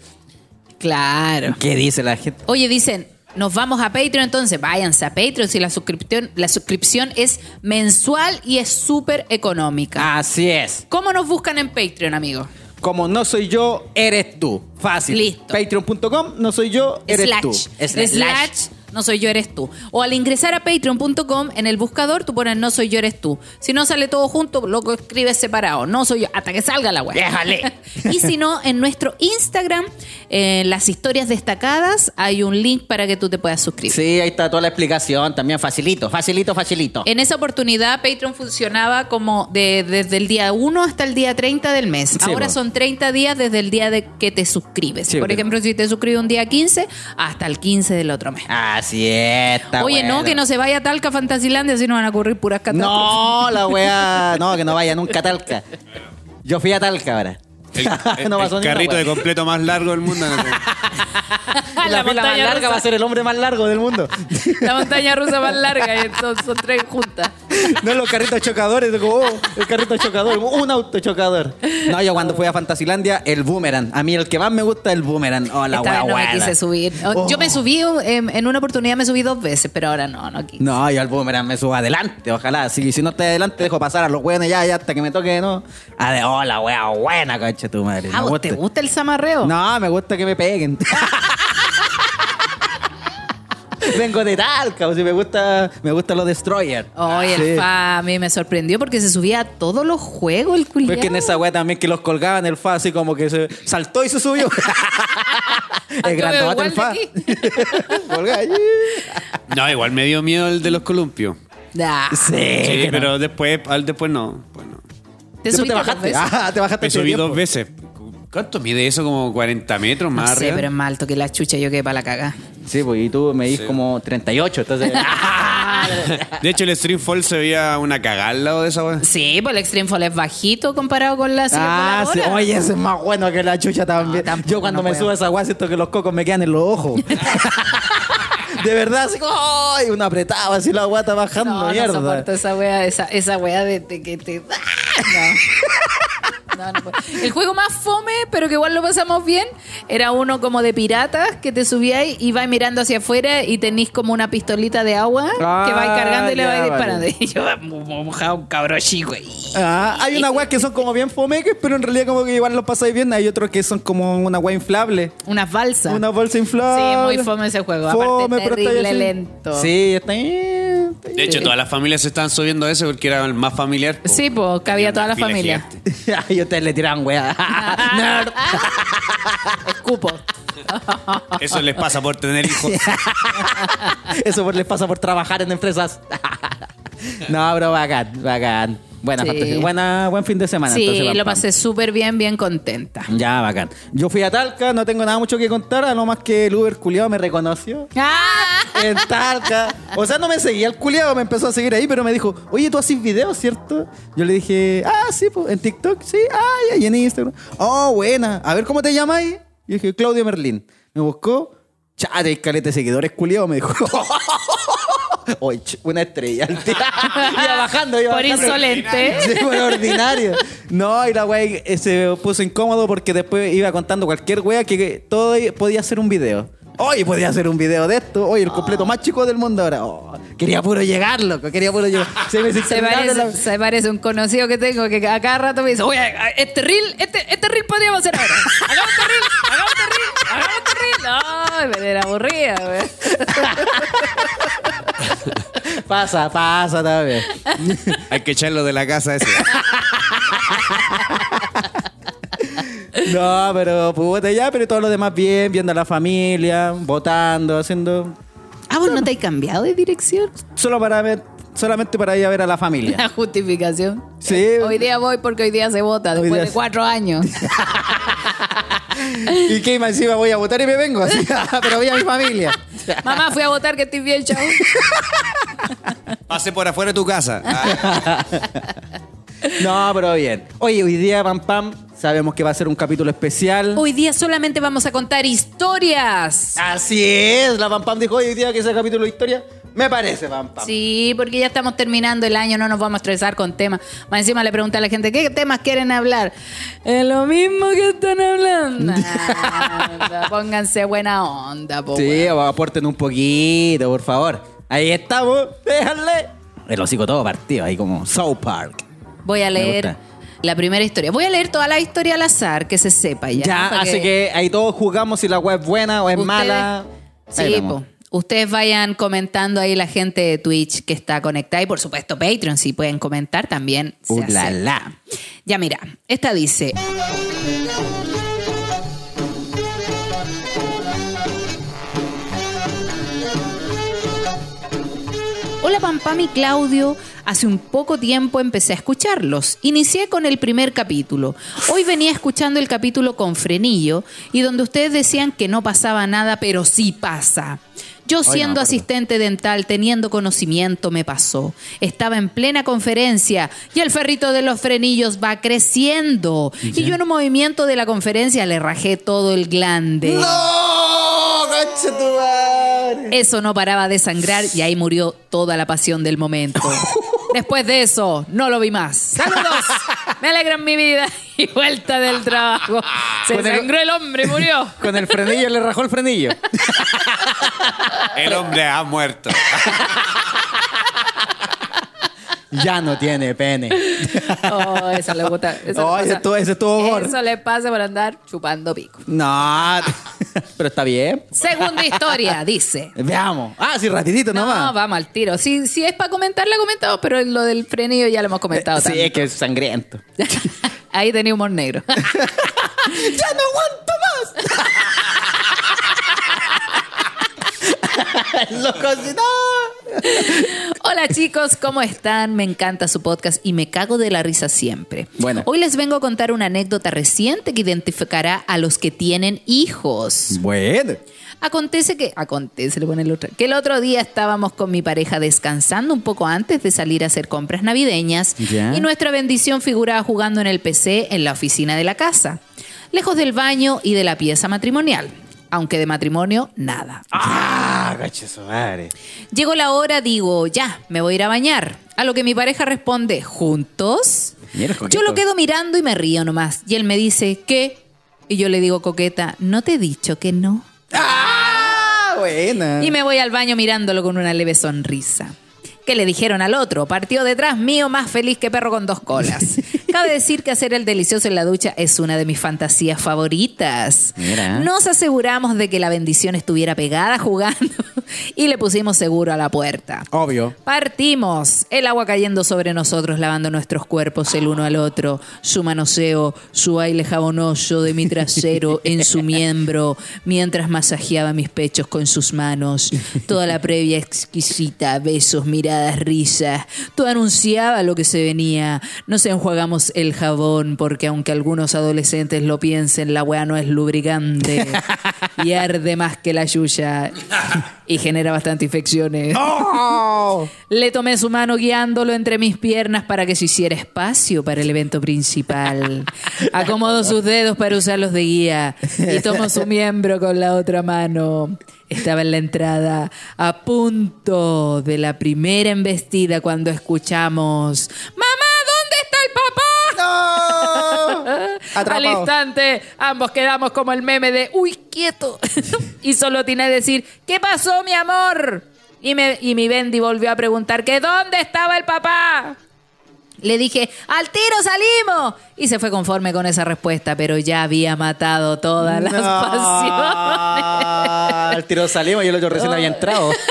Claro. ¿Qué dice la gente? Oye, dicen, nos vamos a Patreon, entonces váyanse a Patreon si la suscripción, la suscripción es mensual y es súper económica. Así es. ¿Cómo nos buscan en Patreon, amigo? Como no soy yo, eres tú. Fácil. Listo. Patreon.com, no soy yo, eres slash, tú. slash, no soy yo, eres tú. O al ingresar a patreon.com, en el buscador tú pones no soy yo, eres tú. Si no sale todo junto, lo escribes separado. No soy yo, hasta que salga la web. Déjale. [laughs] y si no, en nuestro Instagram, en las historias destacadas, hay un link para que tú te puedas suscribir. Sí, ahí está toda la explicación. También facilito, facilito, facilito. En esa oportunidad, Patreon funcionaba como de, desde el día 1 hasta el día 30 del mes. Sí, Ahora po. son 30 días desde el día de que te suscribes. Sí, Por ejemplo, si te suscribes un día 15, hasta el 15 del otro mes. Así es. está Oye, no, bueno. que no se vaya a Talca Fantasilandia, si no van a ocurrir puras catástrofes. No, la wea. No, que no vaya nunca a Talca. [laughs] Yo fui a Talca ahora. El, el- [laughs] No el pasó ni una carrito de completo más largo del mundo. no sé. [laughs] La, fila más larga rusa. va a ser el hombre más largo del mundo. La montaña rusa más larga y son, son tres juntas. No los carritos chocadores, como, oh, el carrito chocador, un auto chocador. No, yo cuando fui a Fantasilandia, el boomerang. A mí el que más me gusta es el boomerang. Oh, la Esta wea vez no me buena. quise subir. Oh, Yo me subí en, en una oportunidad, me subí dos veces, pero ahora no, no quise. No, yo al boomerang me subo adelante, ojalá. Si, si no estoy adelante, dejo pasar a los weones ya, ya hasta que me toque, ¿no? A de, oh, la wea buena, coche tu madre. Ah, me ¿vos ¿te gusta el zamarreo? No, me gusta que me peguen. [laughs] Vengo de Talca, o si me gusta, me gusta los Destroyer. Oye, el Sí. fa a mí me sorprendió porque se subía a todos los juegos el culiao. Pues que en esa wea también que los colgaban el fa así como que se saltó y se subió. [laughs] [laughs] Ah, el veo grandote el fa. No, igual me dio miedo el de los columpios. Ah, Sí, Sí, que no. pero después, al después no. Bueno, ¿Te bajaste. Ah, te bajaste me subí tiempo. dos veces. ¿Cuánto mide eso? ¿Como 40 metros No más sé, arriba? pero es más alto que la chucha, yo quedé para la cagada. Sí, pues y tú me dis Sí. como 38, entonces. [laughs] De hecho, el Stream Fall se veía una cagada al lado de esa weá. Sí, pues el Extreme Fall es bajito comparado con la Ah, sí. Oye, ese es más bueno que la chucha también. No, Yo cuando no me puedo. subo a esa weá siento que los cocos me quedan en los ojos. [laughs] de verdad, así como, ¡ay! Un apretado, así la guata bajando, No, no mierda. soporto esa wea, esa, esa wea de, de que te... [laughs] No. No, no puedo. El juego más fome, pero que igual lo pasamos bien, era uno como de piratas que te subíais y vais mirando hacia afuera y tenís como una pistolita de agua Ah, que vais cargando y le ya, vais disparando. vale. [laughs] Y yo mo- mo- mojado un cabrón chico. Ah, hay una weá que son como bien fomeques, pero en realidad como que igual lo pasáis bien. Hay otros que son como una weá inflable. Unas balsas. Una bolsa inflable. Sí, muy fome ese juego. Fome, Aparte, pero está ahí terrible lento. Sí, está ahí. De hecho, todas las familias se estaban subiendo a ese porque era el más familiar. po. Sí, pues, cabía Tenía toda una la fila familia. gigante. [laughs] y ustedes le tiran weá. [laughs] Nerd. Escupo. Eso les pasa por tener hijos. [laughs] Eso por- les pasa por trabajar en empresas. no, bro, bacán, bacán. Buena, Sí. Buena, buen fin de semana. Sí, entonces, lo pasé súper bien, bien contenta. Ya, bacán. Yo fui a Talca, no tengo nada mucho que contar, a no más que el Uber culiado me reconoció. [laughs] ¡Ah! En Talca. O sea, no me seguía el culiado, me empezó a seguir ahí, pero me dijo, oye, tú haces videos, ¿cierto? Yo le dije, ah, sí, pues, en TikTok, sí, ah, y en Instagram. Oh, buena. A ver, ¿cómo te llamáis? Yo dije, Claudio Merlín. Me buscó, chate, de seguidores, culiado, me dijo. [laughs] Oye, una estrella. el tío. [laughs] iba bajando, iba Por bajando. insolente. Sí, por ordinario. No, y la eh, se puso incómodo porque después iba contando cualquier wea que todo podía hacer un video. Oye, podía hacer un video de esto. Oye, el completo más chico del mundo ahora. Oh, quería puro llegar, loco. Quería puro llegar. Se me Se parece, la- se parece un conocido que tengo que a cada rato me dice, oye, este reel, este, este reel podríamos hacer ahora. Hagamos este reel, hagamos este reel, hagamos este reel. No, pero era aburrida, güey. [laughs] Pasa, pasa también. [laughs] Hay que echarlo de la casa ese. [laughs] No, pero puta, ya, pero todo lo demás bien, viendo a la familia, votando, haciendo. Ah, vos no te has cambiado de dirección. Solo para ver, solamente para ir a ver a la familia. La justificación. Sí. Hoy día voy porque hoy día se vota, Hoy después día de se- cuatro años. [laughs] ¿Y qué más encima voy a votar y me vengo? Así, [laughs] pero voy a mi familia. Mamá, fui a votar que estoy bien, chao. [laughs] Pase por afuera de tu casa. No, pero bien. Oye, hoy día, Pam Pam, sabemos que va a ser un capítulo especial. Hoy día solamente vamos a contar historias. Así es, la Pam Pam dijo hoy día que ese capítulo de historia. Me parece, Pam Pam. Sí, porque ya estamos terminando el año, no nos vamos a estresar con temas. Más encima le pregunta a la gente, ¿qué temas quieren hablar? Es lo mismo que están hablando. [laughs] Anda, Pónganse buena onda, po. Sí, weón. aporten un poquito, por favor. Ahí estamos, déjale. El hocico todo partido, ahí como South Park. Voy a leer la primera historia. Voy a leer toda la historia al azar, que se sepa ya. Ya, así que... ahí todos jugamos si la web es buena o es Ustedes- mala. Sí, po. Ustedes vayan comentando ahí la gente de Twitch que está conectada y por supuesto Patreon, si pueden comentar también. se Uh, la, la. Ya mira, esta dice... Hola Pam Pam y Claudio, hace un poco tiempo empecé a escucharlos. Inicié con el primer capítulo. Hoy venía escuchando el capítulo con Frenillo y donde ustedes decían que no pasaba nada, pero sí pasa. Yo siendo asistente dental, teniendo conocimiento, me pasó. Estaba en plena conferencia y el ferrito de los frenillos va creciendo. Y yo en un movimiento de la conferencia le rajé todo el glande. ¡No! ¡Concha tu madre! Eso no paraba de sangrar y ahí murió toda la pasión del momento. [laughs] Después de eso, no lo vi más. ¡Saludos! [laughs] Me alegran mi vida y vuelta del trabajo. Se Con el- sangró el hombre y murió. [laughs] Con el frenillo le rajó el frenillo. El hombre ha muerto. [laughs] Ya no tiene pene. [laughs] Oh, eso le gusta. Eso, Oh, le ese pasa- ese estuvo gordo. Eso le pasa por andar chupando pico. No, [laughs] pero está bien. Segunda historia, dice. Veamos. Ah, sí, rapidito No, nomás. vamos al tiro. Si, si es para comentar, la comentado, pero lo del frenillo ya lo hemos comentado sí, también. es que es sangriento. [laughs] Ahí tenía humor negro. ¡Ya no aguanto más! [laughs] Lo cocinó. Hola chicos, ¿cómo están? Me encanta su podcast y me cago de la risa siempre. Bueno. Hoy les vengo a contar una anécdota reciente que identificará a los que tienen hijos. Bueno. Acontece que, acontece, le pone el otro, que el otro día estábamos con mi pareja descansando un poco antes de salir a hacer compras navideñas y nuestra bendición figuraba jugando en el PC en la oficina de la casa, lejos del baño y de la pieza matrimonial, aunque de matrimonio nada. Ah, cacho su madre. Llegó la hora, digo, ya, me voy a ir a bañar. A lo que mi pareja responde, ¿juntos? Yo lo quedo mirando y me río nomás. Y él me dice, ¿qué? Y yo le digo, coqueta, ¿no te he dicho que no? Ah, buena. Y me voy al baño mirándolo con una leve sonrisa. ¿Qué le dijeron al otro? Partió detrás mío más feliz que perro con dos colas. [laughs] Cabe decir que hacer el delicioso en la ducha es una de mis fantasías favoritas. Mira. Nos aseguramos de que la bendición estuviera pegada jugando [laughs] y le pusimos seguro a la puerta. Obvio. Partimos, el agua cayendo sobre nosotros, lavando nuestros cuerpos el uno al otro, su manoseo, su baile jabonoso de mi trasero [laughs] en su miembro, mientras masajeaba mis pechos con sus manos. Toda la previa exquisita, besos, miradas, risas. Todo anunciaba lo que se venía. Nos enjuagamos el jabón, porque aunque algunos adolescentes lo piensen, la weá no es lubricante [laughs] y arde más que la yuya [laughs] y genera bastante infecciones. ¡Oh! Le tomé su mano guiándolo entre mis piernas para que se hiciera espacio para el evento principal. [laughs] Acomodo sus dedos para usarlos de guía y tomo su miembro con la otra mano. Estaba en la entrada, a punto de la primera embestida cuando escuchamos ¡Mamá, ¿dónde está el papá? ¡No! [laughs] Al instante, ambos quedamos como el meme de ¡Uy, quieto! [laughs] y solo tiene que decir ¿Qué pasó, mi amor? Y, me, y mi Bendy volvió a preguntar que ¿dónde estaba el papá? Le dije, ¡al tiro salimos! Y se fue conforme con esa respuesta, pero ya había matado todas las pasiones. El tiro salimos y el otro recién había entrado. [laughs]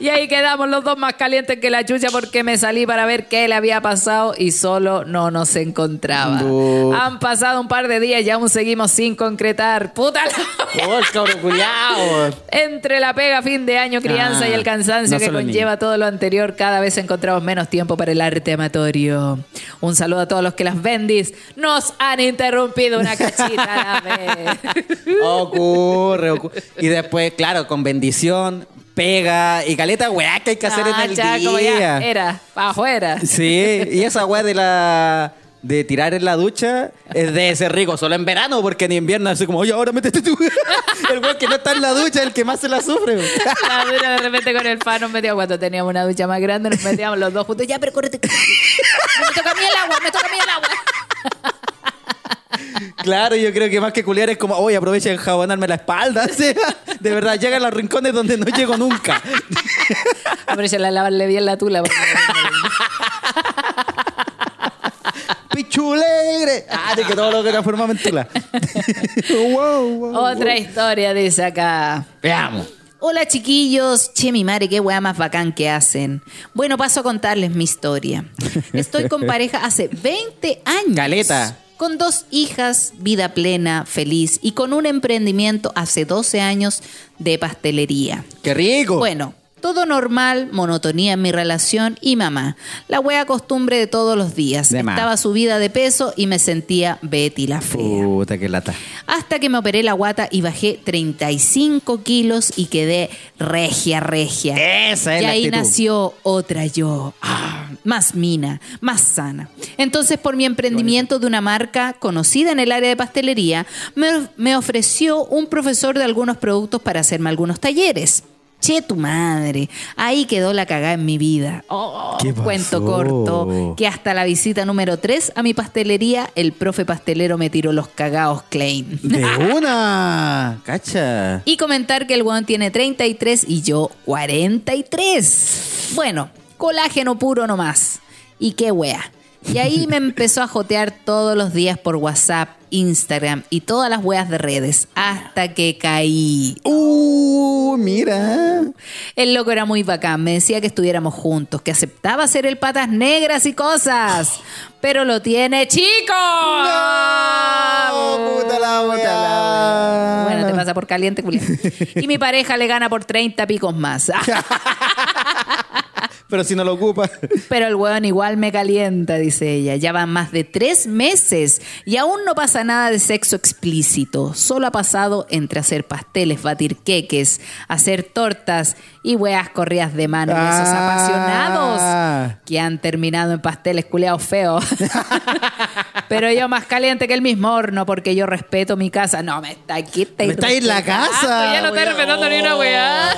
Y ahí quedamos los dos más calientes que la chucha porque me salí para ver qué le había pasado y solo no nos encontraba. Han pasado un par de días y aún seguimos sin concretar. ¡Puta la... ¡Oh, el cabrón culiao! Entre la pega, fin de año, crianza Ah, y el cansancio no que conlleva todo lo anterior, cada vez encontramos menos tiempo para el arte amatorio. Un saludo a todos los que las bendis nos han interrumpido una cachita a la vez. [laughs] Ocurre, ocurre. Y después, claro, con bendición, pega y caleta, weá, que hay que hacer Ah, en el ya, día. como ya, era, para afuera. Sí, y esa weá de la. De tirar en la ducha es de ser rico solo en verano, porque en invierno así como, oye, ahora métete tú. [laughs] El weón que no está en la ducha es el que más se la sufre. La dura de repente con el pan nos metíamos cuando teníamos una ducha más grande, nos metíamos los dos juntos. Ya, pero córrete. Me toca a mí el agua, me toca a mí el agua. Claro, yo creo que más que culiar es como, oye, aprovecha de enjabonarme la espalda. [laughs] ¿sí? De verdad, llega a los rincones donde no llego nunca. [laughs] Aprovecha la lavarle bien la tula. porque- ¡Pichulegre! Ah, de que todo lo que transformamos en tula. [laughs] wow, wow, Otra historia dice acá. Veamos. Hola chiquillos, che mi madre, qué weá más bacán que hacen. Bueno, paso a contarles mi historia. Estoy con pareja hace 20 años. Galeta. Con dos hijas, vida plena, feliz y con un emprendimiento hace 12 años de pastelería. ¡Qué rico! Bueno, Todo normal, monotonía en mi relación y mamá. La wea costumbre de todos los días. De más. Estaba subida de peso y me sentía Betty la fea. Puta, que lata. Hasta que me operé la guata y bajé 35 kilos y quedé regia, regia. Esa es y la ahí actitud. nació otra yo, ah, más mina, más sana. Entonces, por mi emprendimiento de una marca conocida en el área de pastelería, me, me ofreció un profesor de algunos productos para hacerme algunos talleres. Che, tu madre. Ahí quedó la cagada en mi vida. Oh, cuento corto. Que hasta la visita número 3 a mi pastelería, el profe pastelero me tiró los cagados Klein. De [laughs] una. Cacha. Y comentar que el weón tiene 33 y yo 43. Bueno, colágeno puro nomás. Y qué wea. Y ahí me [laughs] empezó a jotear todos los días por WhatsApp, Instagram y todas las weas de redes. Hasta que caí. Uh, mira. El loco era muy bacán, me decía que estuviéramos juntos, que aceptaba hacer el patas negras y cosas. Pero lo tiene chico. No, puta la Puta wea. la wea. Bueno, te pasa por caliente, Julián. Y mi pareja le gana por 30 picos más. [laughs] Pero si no lo ocupa. Pero el weón igual me calienta, dice ella. Ya van más de tres meses y aún no pasa nada de sexo explícito. Solo ha pasado entre hacer pasteles, batir queques, hacer tortas y weas corridas de mano. de Esos Ah. apasionados que han terminado en pasteles culeados feos. [laughs] Pero yo más caliente que el mismo horno porque yo respeto mi casa. No, me está aquí. Me está en la casa. Ya no estoy respetando ni una weá.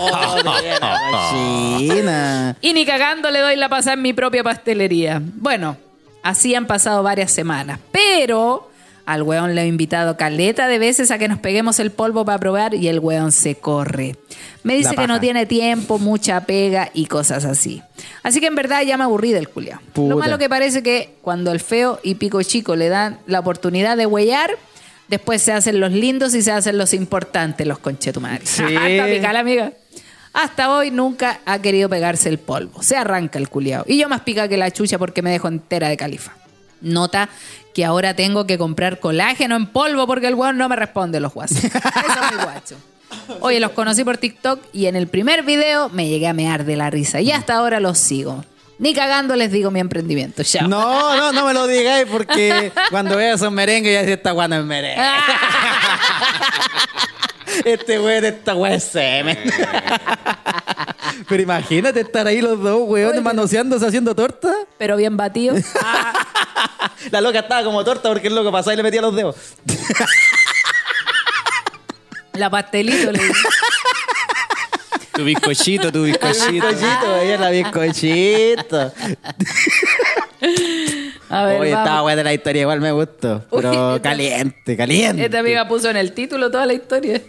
China. [laughs] Y ni cagando le doy la pasada en mi propia pastelería. Bueno, así han pasado varias semanas. Pero al weón le he invitado caleta de veces a que nos peguemos el polvo para probar y el weón se corre. Me dice que no tiene tiempo, mucha pega y cosas así. Así que en verdad ya me aburrí del culiao. Lo malo que parece que cuando el feo y pico chico le dan la oportunidad de huellar, después se hacen los lindos y se hacen los importantes, los conchetumares. Sí. [laughs] La amiga. Hasta hoy nunca ha querido pegarse el polvo. Se arranca el culiao. Y yo más pica que la chucha porque me dejo entera de califa. Nota que ahora tengo que comprar colágeno en polvo porque el weón no me responde los WhatsApp. Eso es muy guacho. Oye, los conocí por TikTok y en el primer video me llegué a mear de la risa. Y hasta ahora los sigo. Ni cagando les digo mi emprendimiento. Chao. No, no, no me lo digáis porque cuando veas esos merengues ya decía esta guana es merengue. [laughs] Este güey de esta güey es semen. [laughs] Pero imagínate estar ahí los dos, weones, manoseándose haciendo torta. Pero bien batido. [laughs] La loca estaba como torta porque el loco pasaba y le metía los dedos. La pastelito le. Tu bizcochito, tu bizcochito. Bizcochito, ella la bizcochito. A ver, Oye, estaba buena la historia, igual me gustó. Pero Uy, esta- caliente, caliente. Esta amiga puso en el título toda la historia.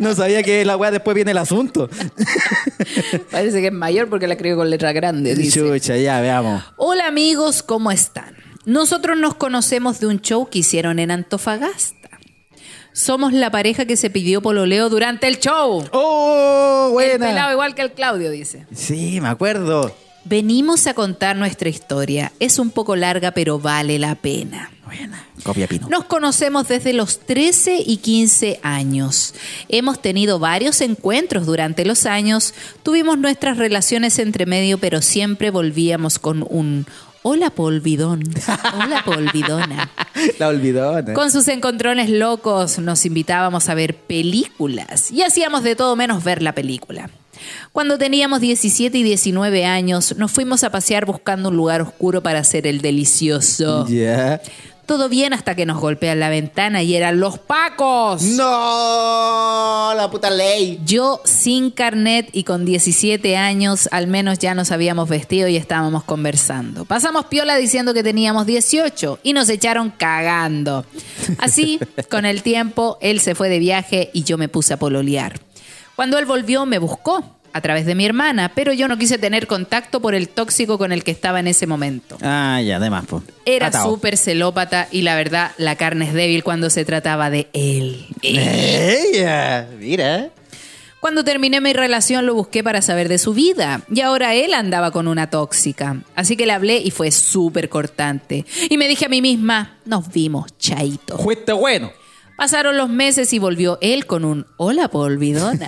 [laughs] No sabía que la weá después viene el asunto. [laughs] Parece que es mayor porque la escribe con letra grande. Dice. Chucha, ya, veamos. Hola amigos, ¿cómo están? Nosotros nos conocemos de un show que hicieron en Antofagasta. Somos la pareja que se pidió pololeo durante el show. ¡Oh, El pelado buena! igual que el Claudio, dice. Sí, me acuerdo. Venimos a contar nuestra historia. Es un poco larga, pero vale la pena. Buena. Copia pino. Nos conocemos desde los 13 y 15 años. Hemos tenido varios encuentros durante los años. Tuvimos nuestras relaciones entre medio, pero siempre volvíamos con un hola polvidón, hola [laughs] polvidona. La olvidó. ¿no? Con sus encontrones locos nos invitábamos a ver películas y hacíamos de todo menos ver la película. Cuando teníamos 17 y 19 años, nos fuimos a pasear buscando un lugar oscuro para hacer el delicioso. Todo bien hasta que nos golpean la ventana y eran los pacos. ¡No! La puta ley. Yo sin carnet y con 17 años, al menos ya nos habíamos vestido y estábamos conversando. Pasamos piola diciendo que teníamos 18 y nos echaron cagando. Así, [laughs] con el tiempo, él se fue de viaje y yo me puse a pololear. Cuando él volvió, me buscó a través de mi hermana, pero yo no quise tener contacto por el tóxico con el que estaba en ese momento. Ah, ya, además, pues. Era súper celópata y la verdad, la carne es débil cuando se trataba de él. Ella, mira. Cuando terminé mi relación lo busqué para saber de su vida y ahora él andaba con una tóxica. Así que le hablé y fue súper cortante. Y me dije a mí misma, nos vimos, chaito. Fuiste bueno. Pasaron los meses y volvió él con un hola polvidona.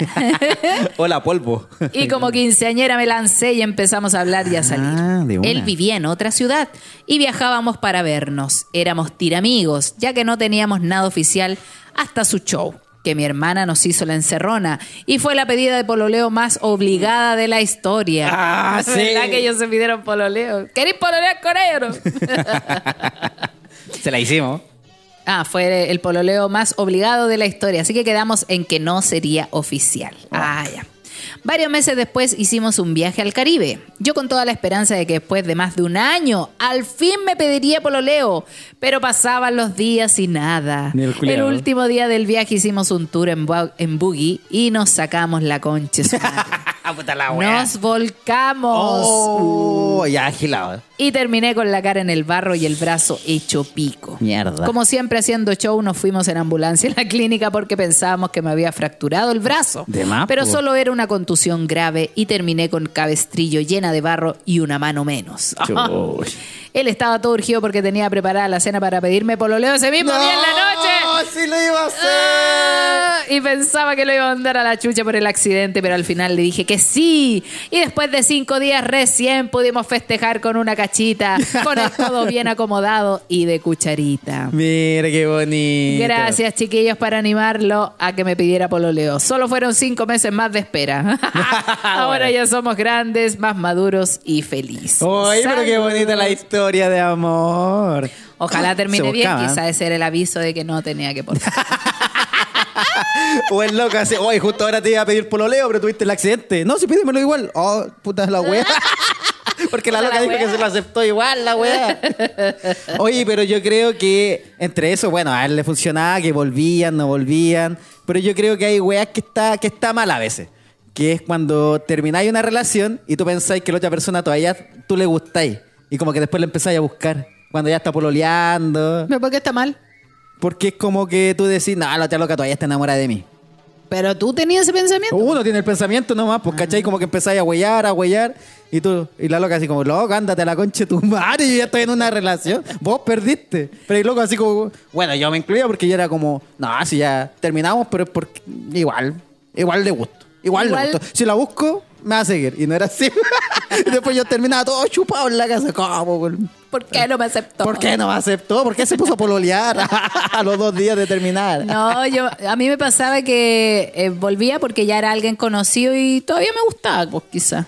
[laughs] Hola, polvo. [laughs] y como quinceañera me lancé y empezamos a hablar y a salir. Ah, de una. Él vivía en otra ciudad y viajábamos para vernos. Éramos tiramigos, ya que no teníamos nada oficial hasta su show. Que mi hermana nos hizo la encerrona y fue la pedida de pololeo más obligada de la historia. Ah, [laughs] sí. ¿Verdad que ellos se pidieron pololeo? ¿Queréis pololear con ellos? Se la hicimos. Ah, fue el pololeo más obligado de la historia, así que quedamos en que no sería oficial. Ah, ya. Varios meses después hicimos un viaje al Caribe. Yo con toda la esperanza de que después de más de un año al fin me pediría pololeo, pero pasaban los días y nada. Ni el el último día del viaje hicimos un tour en, en buggy y nos sacamos la concha. [laughs] Puta la Nos volcamos. Oh, ya agilado. Y terminé con la cara en el barro y el brazo hecho pico. Mierda. Como siempre haciendo show, nos fuimos en ambulancia a la clínica porque pensábamos que me había fracturado el brazo. De más, Pero po. solo era una contusión grave y terminé con cabestrillo llena de barro y una mano menos. [laughs] Él estaba todo urgido porque tenía preparada la cena para pedirme pololeo ese mismo día en la noche. ¡No! ¡Sí lo iba a hacer! Ah, Y pensaba que lo iba a mandar a la chucha por el accidente, pero al final le dije que sí. Y después de cinco días recién pudimos festejar con una cachita, con el todo [laughs] bien acomodado y de cucharita. Mira qué bonito. Gracias, chiquillos, por animarlo a que me pidiera pololeo. Solo fueron cinco meses más de espera. [laughs] [laughs] Ahora ya somos grandes, más maduros y felices. Ay, pero qué bonita la historia de amor. Ojalá termine Se bien, buscaba. quizá ese era el aviso de que no tenía que portar. [laughs] O el loco así, oye, justo ahora te iba a pedir pololeo, pero tuviste el accidente. No, sí, pídemelo igual. Oh, puta la wea. [laughs] Porque la loca la dijo que se lo aceptó igual, la wea. [laughs] Oye, pero yo creo que entre eso, bueno, a él le funcionaba, que volvían, no volvían. Pero yo creo que hay weas que está, que está mal a veces. Que es cuando termináis una relación y tú pensáis que la otra persona todavía tú le gustáis. Y como que después le empezáis a buscar. Cuando ya está pololeando. ¿Pero por qué está mal? Porque es como que tú decís, no, la otra loca todavía está enamorada de mí. Pero tú tenías ese pensamiento. Uno tiene el pensamiento nomás, pues, ¿cachai? Como que empezáis a huellar, a huellar, y tú, y la loca así como, loco, ándate a la concha de tu madre, yo ya estoy en una relación, vos perdiste. Pero el loco así como, bueno, yo me incluía porque yo era como, no, si ya terminamos, pero es porque igual, igual le gusto, igual, Igual- le gusto. Si la busco, me va a seguir. Y no era así. [laughs] y después yo terminaba todo chupado en la casa, ¿cómo? ¿Por qué no me aceptó? ¿Por qué no me aceptó? ¿Por qué se puso a pololear [laughs] a los dos días de terminar? No, yo, a mí me pasaba que eh, volvía porque ya era alguien conocido y todavía me gustaba, pues quizá.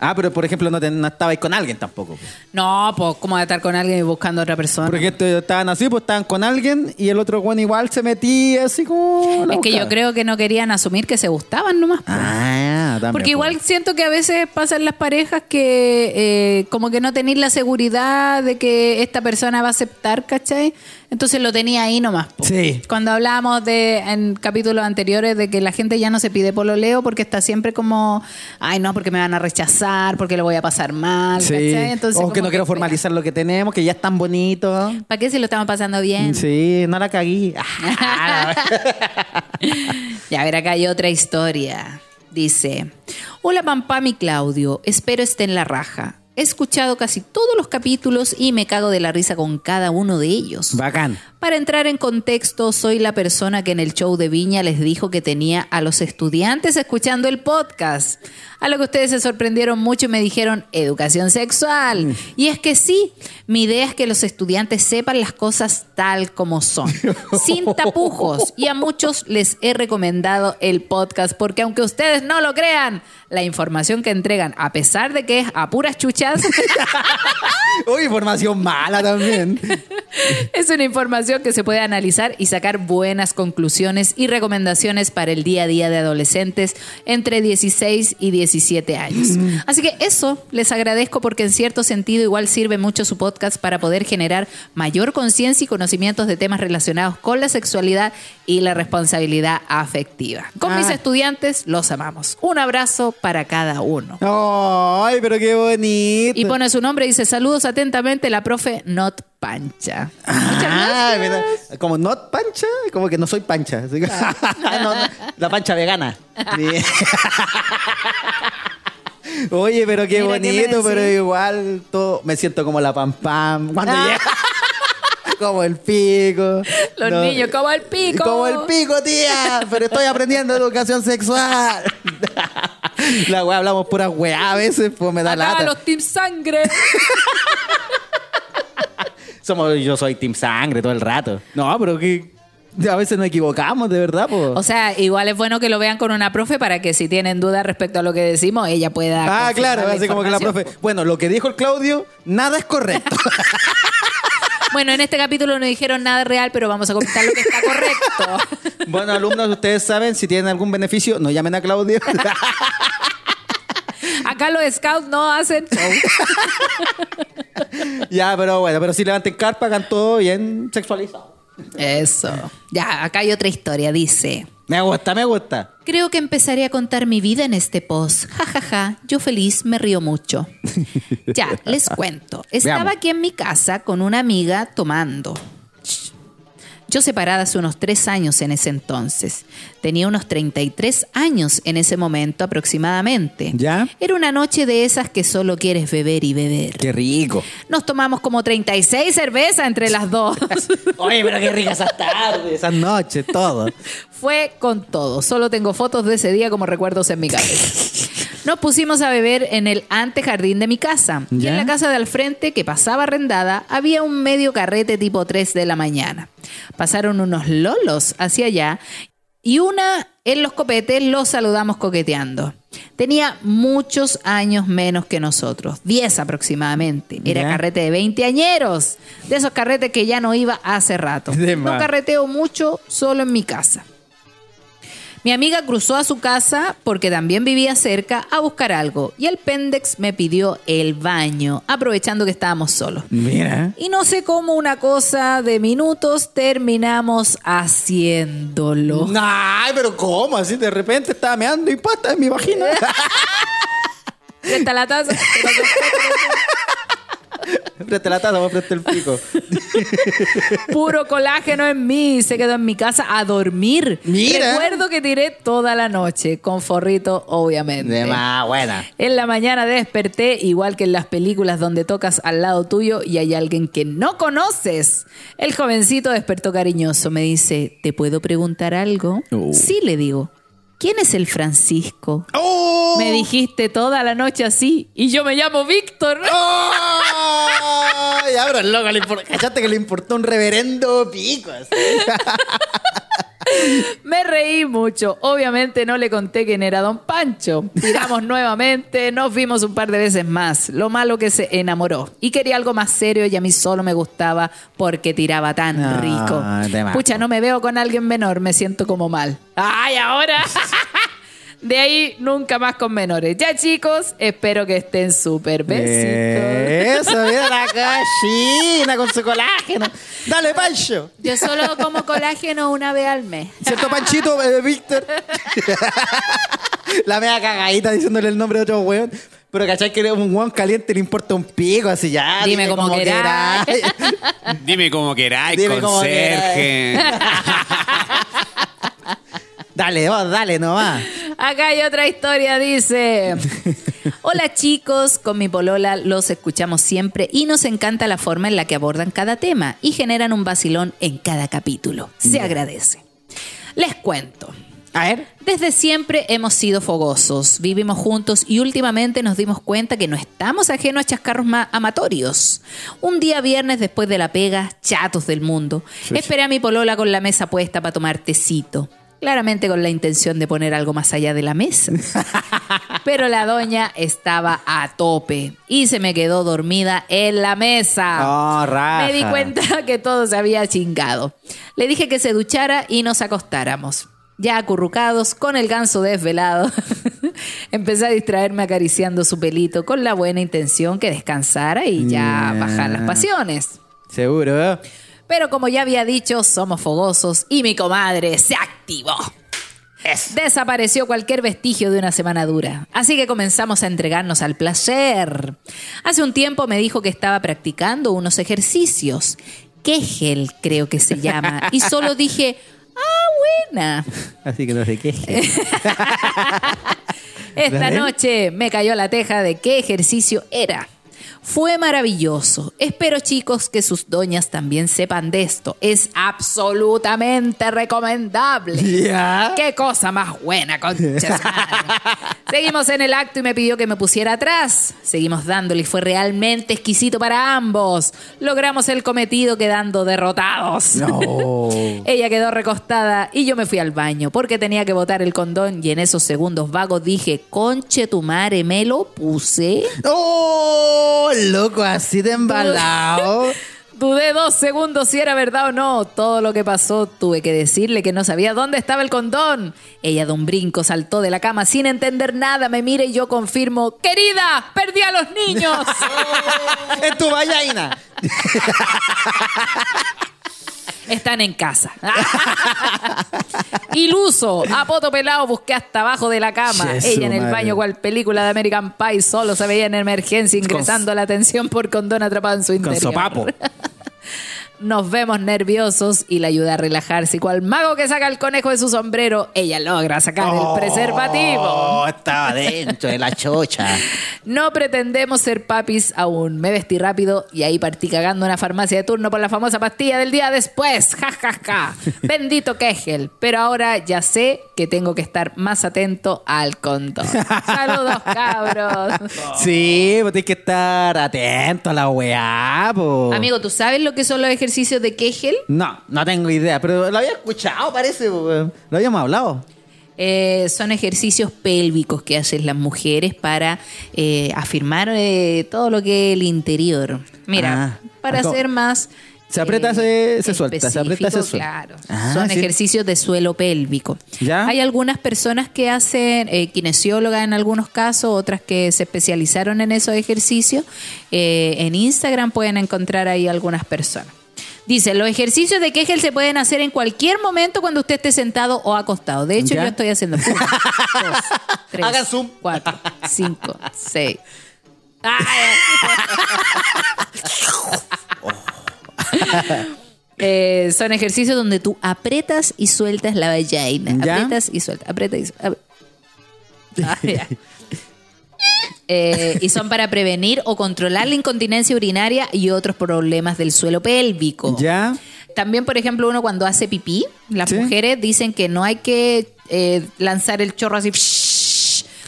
Ah, pero por ejemplo no, te, no estabais con alguien tampoco. pues. No, pues como de estar con alguien y buscando a otra persona. Porque esto- estaban así, pues estaban con alguien y el otro bueno igual se metía así como... es que yo creo que no querían asumir que se gustaban nomás. pues. Ah, también. Porque igual siento que a veces pasan las parejas que eh, como que no tenéis la seguridad de que esta persona va a aceptar, ¿cachai? Entonces lo tenía ahí nomás. po. Sí. Cuando hablábamos de en capítulos anteriores de que la gente ya no se pide pololeo porque está siempre como, ay no, porque me van a rechazar, porque lo voy a pasar mal, Sí. ¿cachai? Entonces, o que no quiero formalizar lo que tenemos, que ya es tan bonito. ¿Para qué si lo estamos pasando bien? Sí, no la cagué. [laughs] [laughs] Ya, a ver, acá hay otra historia. Dice, hola Pampam y Claudio, espero estén la raja. He escuchado casi todos los capítulos y me cago de la risa con cada uno de ellos. Bacán. Para entrar en contexto, soy la persona que en el show de Viña les dijo que tenía a los estudiantes escuchando el podcast. A lo que ustedes se sorprendieron mucho y me dijeron educación sexual. Y es que sí, mi idea es que los estudiantes sepan las cosas tal como son, [laughs] sin tapujos. Y a muchos les he recomendado el podcast porque aunque ustedes no lo crean, la información que entregan, a pesar de que es a puras chuchas, [laughs] Uy, información mala también. [laughs] Es una información que se puede analizar y sacar buenas conclusiones y recomendaciones para el día a día de adolescentes entre 16 y 17 años. Así que eso les agradezco porque en cierto sentido igual sirve mucho su podcast para poder generar mayor conciencia y conocimientos de temas relacionados con la sexualidad y la responsabilidad afectiva. Con mis Ah. estudiantes los amamos. Un abrazo para cada uno. Ay, pero qué bonito. Y pone su nombre y dice saludos atentamente la profe Not Pancha. Ah, como not pancha, como que no soy pancha. Así que- [laughs] No, no, la pancha vegana. Oye, pero qué Mira, ¿qué me bonito, pero igual todo, me siento como la pam pam. Cuando Ah. llega. [laughs] como el pico. Los No. niños, como el pico. Como el pico, tía. Pero estoy aprendiendo educación sexual. [laughs] La weá, hablamos pura weá a veces, pues me da Acá lata. los Team Sangre. Somos, yo soy Team Sangre todo el rato. No, pero que a veces nos equivocamos, de verdad, pues. O sea, igual es bueno que lo vean con una profe para que si tienen dudas respecto a lo que decimos, ella pueda. Ah, claro, la así como que la profe. Bueno, lo que dijo el Claudio, nada es correcto. [laughs] Bueno, en este capítulo no dijeron nada real, pero vamos a comentar lo que está correcto. [laughs] bueno, alumnos, ustedes saben, si tienen algún beneficio, no llamen a Claudio. [laughs] Acá los scouts no hacen show. [laughs] ya, pero bueno, pero si levanten carpa, hagan todo bien sexualizado. Eso. Ya, acá hay otra historia. Dice. Me gusta, me gusta. Creo que empezaré a contar mi vida en este post. Ja, ja, ja. Yo feliz me río mucho. [laughs] Ya, les cuento. Estaba Veamos. aquí en mi casa con una amiga tomando. Yo separada hace unos tres años en ese entonces. Tenía unos 33 años en ese momento aproximadamente. ¿Ya? Era una noche de esas que solo quieres beber y beber. Qué rico. Nos tomamos como 36 cervezas entre las dos. [laughs] Oye, pero qué ricas esas tardes, esas noches, todo. Fue con todo. Solo tengo fotos de ese día como recuerdos en mi cabeza. [laughs] Nos pusimos a beber en el antejardín de mi casa. Y en la casa de al frente, que pasaba arrendada, había un medio carrete tipo 3 de la mañana. Pasaron unos lolos hacia allá y una en los copetes los saludamos coqueteando. Tenía muchos años menos que nosotros, 10 aproximadamente. Era carrete de 20 añeros, de esos carretes que ya no iba hace rato. No carreteo mucho, solo en mi casa. Mi amiga cruzó a su casa porque también vivía cerca a buscar algo y el pendex me pidió el baño, aprovechando que estábamos solos. Mira. Y no sé cómo una cosa de minutos terminamos haciéndolo. Ay, pero ¿cómo? Así de repente estaba meando y pasta en mi vagina. [laughs] A la taza. [laughs] [laughs] frente a la taza, frente al pico. [laughs] Puro colágeno en mí. Se quedó en mi casa a dormir. Mira. Recuerdo que tiré toda la noche, con forrito, obviamente. De más buena. En la mañana desperté, igual que en las películas donde tocas al lado tuyo y hay alguien que no conoces. El jovencito despertó cariñoso. Me dice, ¿te puedo preguntar algo? Oh. Sí, le digo. ¿Quién es el Francisco? ¡Oh! Me dijiste toda la noche así y yo me llamo Víctor. ¡Oh! Pero el loco le impor- ¿Cachaste que le importó un reverendo pico? así? [laughs] Me reí mucho. Obviamente no le conté quién era Don Pancho. Tiramos [laughs] nuevamente, nos vimos un par de veces más. Lo malo que se enamoró. Y quería algo más serio y a mí solo me gustaba porque tiraba tan Ah, rico. Pucha, no me veo con alguien menor, me siento como mal. ¡Ay, ahora! [laughs] De ahí nunca más con menores. Ya chicos, espero que estén súper besitos. Eso, mira la gallina con su colágeno. Dale, Pancho. Yo solo como colágeno una vez al mes. ¿Cierto, Panchito, eh, Víctor? la media cagadita diciéndole el nombre de otro weón. Pero cachai que un weón caliente le importa un pico, así ya. Dime como queráis. Dime como queráis, Dime como conserje. Dale, vos, dale nomás. Acá hay otra historia, dice. [laughs] Hola chicos, con mi polola los escuchamos siempre y nos encanta la forma en la que abordan cada tema y generan un vacilón en cada capítulo. Se agradece. Les cuento. A ver. Desde siempre hemos sido fogosos, vivimos juntos y últimamente nos dimos cuenta que no estamos ajenos a chascarros ma- amatorios. Un día viernes después de la pega, chatos del mundo, esperé a mi polola con la mesa puesta para tomar tecito. Claramente con la intención de poner algo más allá de la mesa. [laughs] Pero la doña estaba a tope y se me quedó dormida en la mesa. Oh. Me di cuenta que todo se había chingado. Le dije que se duchara y nos acostáramos. Ya acurrucados, con el ganso desvelado, [laughs] empecé a distraerme acariciando su pelito con la buena intención que descansara y ya Ya. bajar las pasiones. Seguro, ¿eh? Pero como ya había dicho, somos fogosos y mi comadre se activó. Desapareció cualquier vestigio de una semana dura. Así que comenzamos a entregarnos al placer. Hace un tiempo me dijo que estaba practicando unos ejercicios. Kegel creo que se llama. Y solo dije, ah, buena. Así que no sé qué. [laughs] Esta noche me cayó la teja de qué ejercicio era. Fue maravilloso. Espero, chicos, que sus doñas también sepan de esto. Es absolutamente recomendable. Ya. Qué cosa más buena, concha su madre. [laughs] Seguimos en el acto y me pidió que me pusiera atrás. Seguimos dándole y fue realmente exquisito para ambos. Logramos el cometido quedando derrotados. No. [laughs] Ella quedó recostada y yo me fui al baño porque tenía que botar el condón y en esos segundos vagos dije, conche tu madre, me lo puse. ¡Oh! Loco, así de embalado. [laughs] Dudé dos segundos si era verdad o no. Todo lo que pasó tuve que decirle que no sabía dónde estaba el condón. Ella de un brinco saltó de la cama sin entender nada. Me mira y yo confirmo, querida, perdí a los niños. [laughs] en tu vallaina. [laughs] Están en casa. [laughs] Iluso, a poto pelado, busqué hasta abajo de la cama. Ella en el madre. baño, cual película de American Pie, solo se veía en emergencia ingresando a la atención por condón atrapado en su Con interior. sopapo. [laughs] Nos vemos nerviosos y la ayuda a relajarse. Y cual mago que saca el conejo de su sombrero, ella logra sacar el preservativo. Oh, estaba dentro de la chocha. [laughs] No pretendemos ser papis aún. Me vestí rápido y ahí partí cagando en una farmacia de turno por la famosa pastilla del día después. Ja, ja, ja. [laughs] Bendito Kegel. Pero ahora ya sé que tengo que estar más atento al condón. Saludos, [laughs] cabros. Sí, pues tienes que estar atento a la weá, po. Amigo, ¿tú sabes lo que son los ejercicios de Kegel? No, no tengo idea, pero lo había escuchado, parece. Lo habíamos hablado. Eh, son ejercicios pélvicos que hacen las mujeres para eh, afirmar eh, todo lo que es el interior. Mira, Ah, para ¿cómo? ser más... Se aprieta, se- se suelta, se aprieta, se suelta. Claro, Ah, son sí. ejercicios de suelo pélvico. ¿Ya? Hay algunas personas que hacen, kinesiólogas en algunos casos, otras que se especializaron en esos ejercicios. En Instagram pueden encontrar ahí algunas personas. Dice, los ejercicios de Kegel se pueden hacer en cualquier momento cuando usted esté sentado o acostado. De hecho, ¿Ya? yo estoy haciendo [laughs] uno, dos, tres, Hagan zoom. cuatro, cinco, seis. [laughs] Eh, son ejercicios donde tú apretas y sueltas la vagina. ¿Ya? Ah, Apretas y sueltas. Apretas y sueltas. [laughs] Ah, ya. Eh, y son para prevenir o controlar la incontinencia urinaria y otros problemas del suelo pélvico. ¿Ya? También, por ejemplo, uno cuando hace pipí, las Sí. mujeres dicen que no hay que eh, lanzar el chorro así,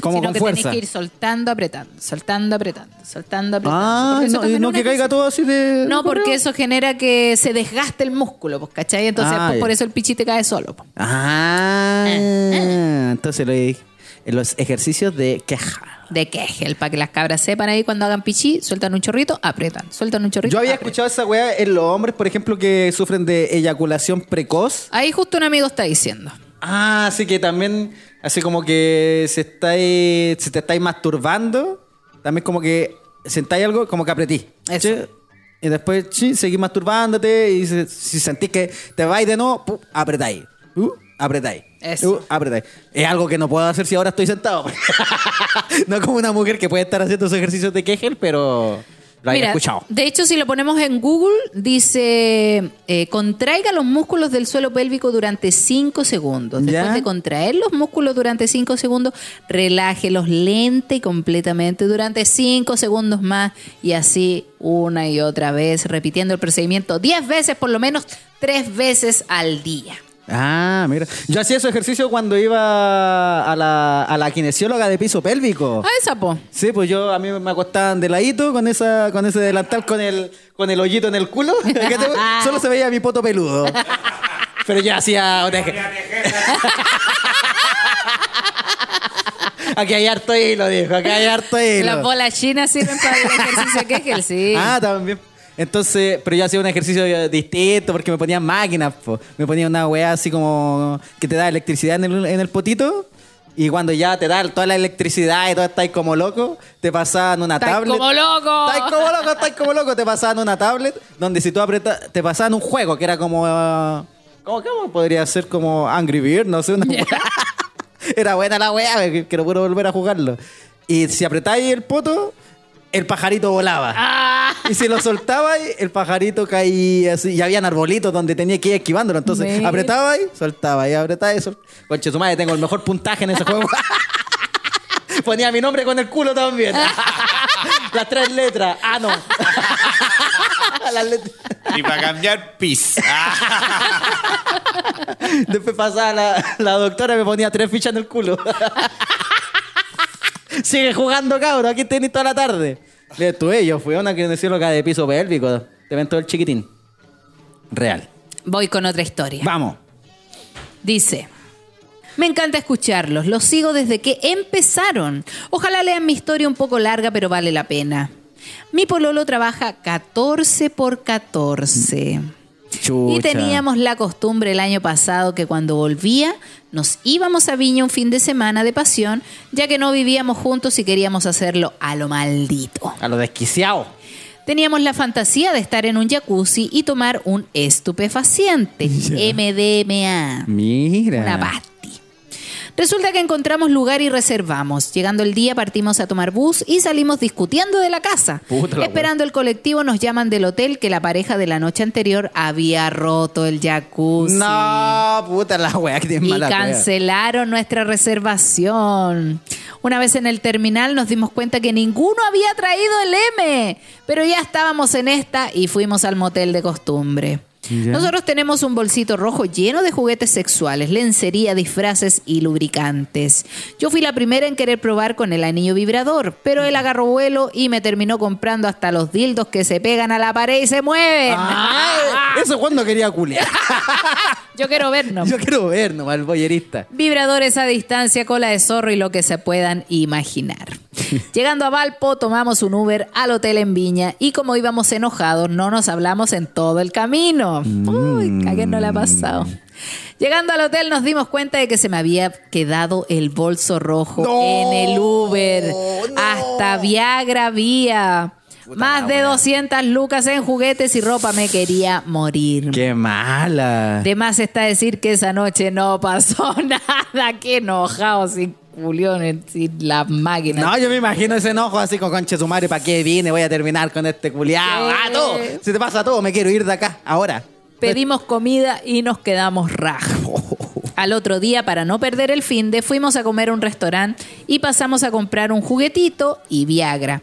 Como sino con que fuerza. que ir soltando, apretando, soltando, apretando, soltando, apretando. Ah, no, también no que caiga cosa- todo así de. No, porque eso genera que se desgaste el músculo, pues, ¿cachai? Entonces, Ah, pues, por eso el pichite cae solo. pues. Ah, Eh, entonces lo- en los ejercicios de queja. De Kegel, para que las cabras sepan ahí cuando hagan pichí, sueltan un chorrito, apretan, sueltan un chorrito. Yo había escuchado esa weá en los hombres, por ejemplo, que sufren de eyaculación precoz. Ahí justo un amigo está diciendo. Ah, así que también, así como que se estáis, si te estáis masturbando, también como que sentáis algo, como que apretí. Eso. ¿Sí? Y después, sí, seguís masturbándote y si, si sentís que te vais de nuevo, apretáis. Uh, apretáis. Eso. Uh, apretáis. Es algo que no puedo hacer si ahora estoy sentado. [laughs] no como una mujer que puede estar haciendo esos ejercicios de Kegel, pero lo Mira, escuchado. De hecho, si lo ponemos en Google, dice, eh, contraiga los músculos del suelo pélvico durante 5 segundos. Después ¿Ya? de contraer los músculos durante 5 segundos, relájelos lenta y completamente durante 5 segundos más y así una y otra vez, repitiendo el procedimiento 10 veces, por lo menos 3 veces al día. Ah, mira. Yo hacía ese ejercicio cuando iba a la, a la kinesióloga de piso pélvico. Ah, esa, po. Sí, pues yo a mí me acostaban de ladito con esa con ese delantal con el con el hoyito en el culo. [laughs] Que te- [laughs] Solo se veía mi poto peludo. Pero yo hacía [laughs] Aquí hay harto hilo, dijo. Aquí hay harto hilo. Las bolas chinas sirven para el ejercicio de Kegel, sí. Ah, también. Entonces, pero yo hacía un ejercicio distinto porque me ponían máquinas, po. me ponía una weá así como que te da electricidad en el, en el potito y cuando ya te da toda la electricidad y todo estáis como loco, te pasaban una Estáis tablet. como loco. Estáis como loco, estáis como loco, te pasaban una tablet donde si tú apretas, te pasaban un juego que era como... ¿Cómo, cómo podría ser como Angry Bird? No sé, una weá. [laughs] Era buena la weá, no puedo volver a jugarlo. Y si apretáis el poto, el pajarito volaba. Ah. Y si lo soltaba, el pajarito caía así. Y habían arbolitos donde tenía que ir esquivándolo. Entonces apretaba y soltaba. Y apretaba y soltaba. Conche su madre, tengo el mejor puntaje en ese juego. [laughs] Ponía mi nombre con el culo también. [laughs] Las tres letras. Ah, no. [laughs] Las letras. Y para cambiar, pis. Después pasaba la, la doctora y me ponía tres fichas en el culo. Sigue jugando, cabro. Aquí tenéis toda la tarde. Le estuve yo. Fui a una kinesióloga de piso pélvico. Te ven todo el chiquitín. Real. Voy con otra historia. Vamos. Dice, me encanta escucharlos, los sigo desde que empezaron. Ojalá lean mi historia un poco larga, pero vale la pena. Mi pololo trabaja 14 por 14. Chucha. Y teníamos la costumbre el año pasado que cuando volvía nos íbamos a Viña un fin de semana de pasión, ya que no vivíamos juntos y queríamos hacerlo a lo maldito. A lo desquiciado. Teníamos la fantasía de estar en un jacuzzi y tomar un estupefaciente, MDMA. Mira. Una pasti. Resulta que encontramos lugar y reservamos. Llegando el día partimos a tomar bus y salimos discutiendo de la casa. Puta la Esperando el colectivo nos llaman del hotel que la pareja de la noche anterior había roto el jacuzzi. No, puta la wea que tiene Y mala wea. cancelaron nuestra reservación. Una vez en el terminal nos dimos cuenta que ninguno había traído el M, pero ya estábamos en esta y fuimos al motel de costumbre. Nosotros tenemos un bolsito rojo lleno de juguetes sexuales, lencería, disfraces y lubricantes. Yo fui la primera en querer probar con el anillo vibrador, pero él agarró vuelo y me terminó comprando hasta los dildos que se pegan a la pared y se mueven. Ah, eso cuando quería culiar. [laughs] Yo quiero vernos. Yo quiero ver nomás el boyerista. Vibradores a distancia, cola de zorro y lo que se puedan imaginar. [laughs] Llegando a Valpo, tomamos un Uber al hotel en Viña y como íbamos enojados, no nos hablamos en todo el camino. Uy, ¿a quién no le ha pasado? Llegando al hotel nos dimos cuenta de que se me había quedado el bolso rojo No, en el Uber. no. Hasta Viagra había. Más de 200 lucas en juguetes y ropa me quería morir. Qué mala. De más está decir que esa noche no pasó [laughs] nada. Qué enojado sin culiones, sin las máquinas. No, yo me imagino ese enojo así con conche su madre, ¿para qué vine? Voy a terminar con este culiado. Ah, todo. Si te pasa todo, me quiero ir de acá, ahora. Pedimos comida y nos quedamos rajos. [laughs] Al otro día, para no perder el fin de, fuimos a comer a un restaurante y pasamos a comprar un juguetito y Viagra.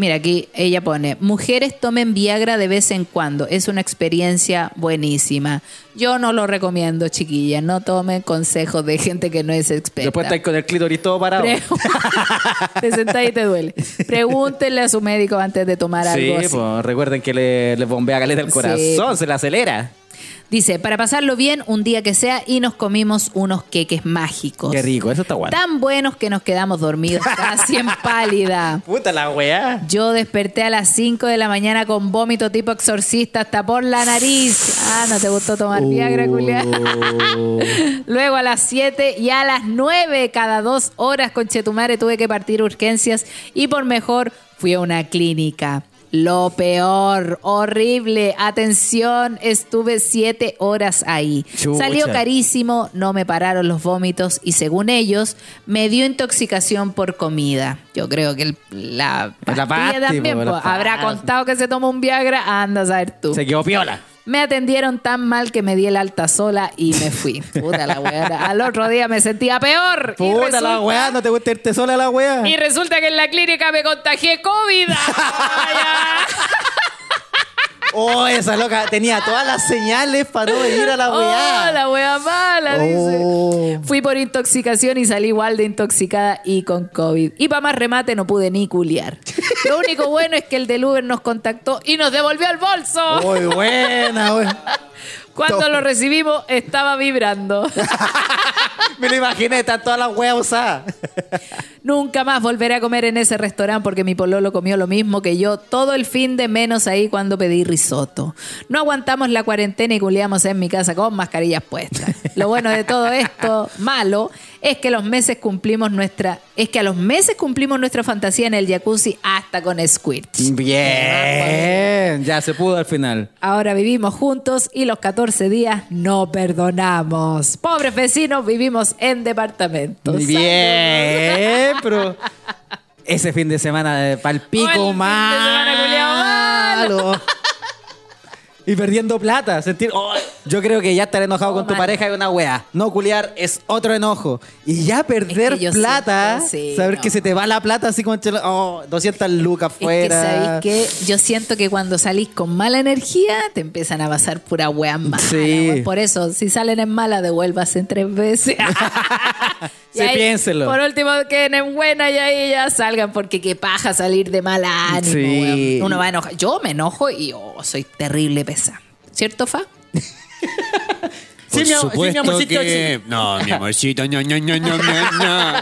Mira, aquí ella pone, mujeres tomen Viagra de vez en cuando, es una experiencia buenísima. Yo no lo recomiendo, chiquilla, no tomen consejos de gente que no es experta. Después estáis con el clítoris todo parado. Pre- [laughs] te sentás y te duele. Pregúntenle a su médico antes de tomar Sí, algo así. pues recuerden que le, le bombea caleta el Sí. corazón, se le acelera. Dice, para pasarlo bien un día que sea y nos comimos unos queques mágicos. Qué rico, eso está bueno. Tan buenos que nos quedamos dormidos casi [laughs] en pálida. Puta la weá. Yo desperté a las 5 de la mañana con vómito tipo exorcista hasta por la nariz. Ah, ¿no te gustó tomar Viagra? Oh. [laughs] Luego a las 7 y a las 9, cada dos horas, con Chetumare, tuve que partir urgencias y por mejor fui a una clínica. Lo peor, horrible. Atención, estuve siete horas ahí. Chucha. Salió carísimo, no me pararon los vómitos y según ellos me dio intoxicación por comida. Yo creo que el- la pastilla pasti, también po, la habrá contado que se tomó un Viagra. Anda a saber tú. Se quedó piola. Me atendieron tan mal que me di el alta sola y me fui. Puta la weá. Al otro día me sentía peor. Puta resulta- la weá, no te gusta irte sola la weá. Y resulta que en la clínica me contagié COVID. [laughs] Oh, esa loca tenía todas las señales para no venir a la [laughs] Oh, weá. la wea mala, Oh. dice. Fui por intoxicación y salí igual de intoxicada y con COVID. Y para más remate no pude ni culiar. Lo único bueno es que el del Uber nos contactó y nos devolvió el bolso. Muy buena, weón. [laughs] Cuando lo recibimos estaba vibrando. [laughs] Me lo imaginé, están todas las weas usadas. Nunca más volveré a comer en ese restaurante porque mi pololo comió lo mismo que yo todo el fin de menos ahí cuando pedí risotto. No aguantamos la cuarentena y culiamos en mi casa con mascarillas puestas. Lo bueno de todo esto, malo, es que los meses cumplimos nuestra, es que a los meses cumplimos nuestra fantasía en el jacuzzi hasta con squirt. Bien, ya se pudo al final. Ahora vivimos juntos y los 14 días no perdonamos. Pobres vecinos, vivimos en departamentos. Bien, pero ese fin de semana de palpico Oh, Y perdiendo plata, sentir, oh, yo creo que ya estar enojado Oh, con tu pareja es una wea. No culiar es otro enojo. Y ya perder Es que yo plata, siento, sí, saber no. que se te va la plata así como, oh, 200 lucas Es que, fuera. Yo siento que cuando salís con mala energía, te empiezan a pasar pura wea mala. Sí. Por eso, si salen en mala, devuélvase en tres veces. [laughs] [laughs] Sí, ahí, piénselo. Por último, queden en buena y ahí ya salgan, porque qué paja salir de mal ánimo. Sí. Uno va a enojar. Yo me enojo y oh, soy terrible pesa. ¿Cierto, Fa? Sí, Por mi sí, mi supuesto amorcito, que... No, mi amorcito, ño, ño, ño, ño, ño,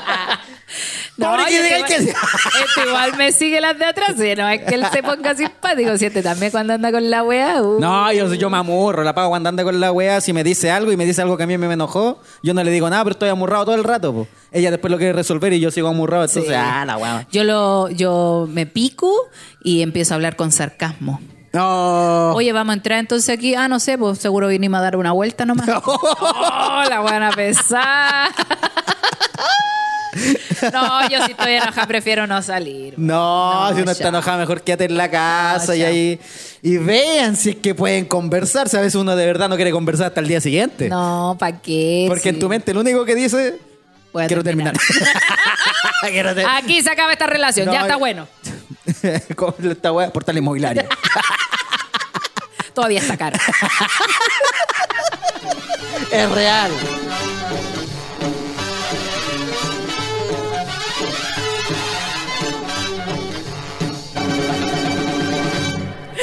yo diga igual- que- este igual me sigue las de atrás, ¿sí? no es que él se ponga simpático, si este también cuando anda con la wea. uh. No, yo, yo me amurro, la pago cuando anda con la wea. Si me dice algo y me dice algo que a mí me enojó, yo no le digo nada, pero estoy amurrado todo el rato. po. Ella después lo quiere resolver y yo sigo amurrado. Entonces, Sí. ah, la wea. Yo lo, yo me pico y empiezo a hablar con sarcasmo. No. Oye, vamos a entrar entonces aquí. Ah, no sé, pues seguro vinimos a dar una vuelta nomás. [laughs] oh, la buena pesada. [laughs] no, yo si estoy enojada prefiero no salir. No, No, si uno ya. está enojado, mejor quédate en la casa No, y ahí. Y vean si es que pueden conversar. Si a veces uno de verdad no quiere conversar hasta el día siguiente. No, ¿para qué? Porque en tu mente lo único que dice. Voy quiero terminar. [laughs] Quiero ter- Aquí se acaba esta relación, No, ya está yo- bueno. [laughs] Esta wea, portal inmobiliario. Todavía está caro. es real.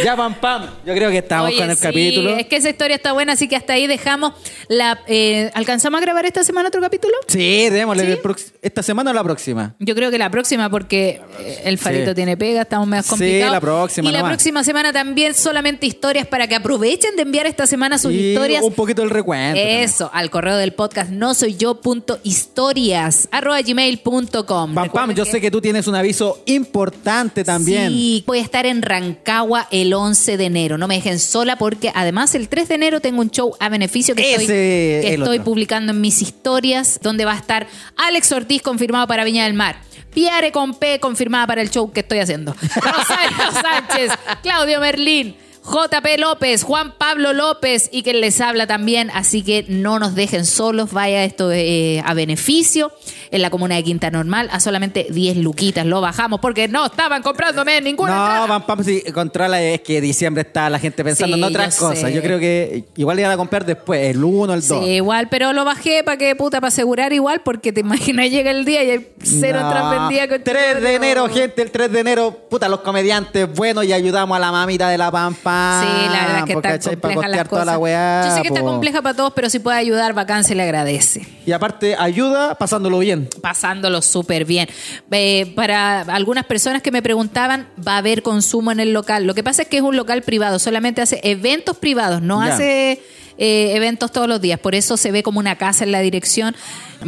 Ya, pam, pam. Yo creo que estamos Oye, con el sí, capítulo. Es que esa historia está buena, así que hasta ahí dejamos la. eh, ¿Alcanzamos a grabar esta semana otro capítulo? Sí, démosle ¿Sí? esta semana o la próxima. Yo creo que la próxima, porque eh, el farito Sí. tiene pega, estamos más Sí, complicados. la próxima Y la próxima semana también solamente historias para que aprovechen de enviar esta semana sus y historias. un poquito el recuento. también. Eso, al correo del podcast no soy yo punto historias arroba gmail punto com. Pam, pam, yo sé que tú tienes un aviso importante también. Sí, voy a estar en Rancagua el 11 de enero. No me dejen sola porque además el 3 de enero tengo un show a beneficio que Ese estoy, que publicando en mis historias, donde va a estar Alex Ortiz confirmado para Viña del Mar. Piare con P confirmada para el show que estoy haciendo. [laughs] Rosario Sánchez, Claudio Merlín. JP López, Juan Pablo López y que les habla también, así que no nos dejen solos, vaya esto eh, a beneficio en la comuna de Quinta Normal, a solamente 10 luquitas lo bajamos porque no estaban comprándome ninguna No, entrada. pam, pam, sí, controla es que diciembre está la gente pensando Sí, en otras yo cosas. sé. Yo creo que igual le van a comprar después, el 1, el 2. Sí, igual, pero lo bajé para que puta, para asegurar igual, porque te [laughs] imaginas, llega el día y hay cero entradas vendidas. con- 3 de enero, gente, el 3 de enero, puta, los comediantes buenos y ayudamos a la mamita de la pampa. Sí, la verdad es que está compleja las cosas. la weá. Yo sé que está compleja para todos, pero si puede ayudar, bacán, se le agradece. Y aparte, ayuda pasándolo bien. pasándolo súper bien. Eh, para algunas personas que me preguntaban, va a haber consumo en el local. Lo que pasa es que es un local privado, solamente hace eventos privados, no Ya. hace eh, eventos todos los días. Por eso se ve como una casa en la dirección.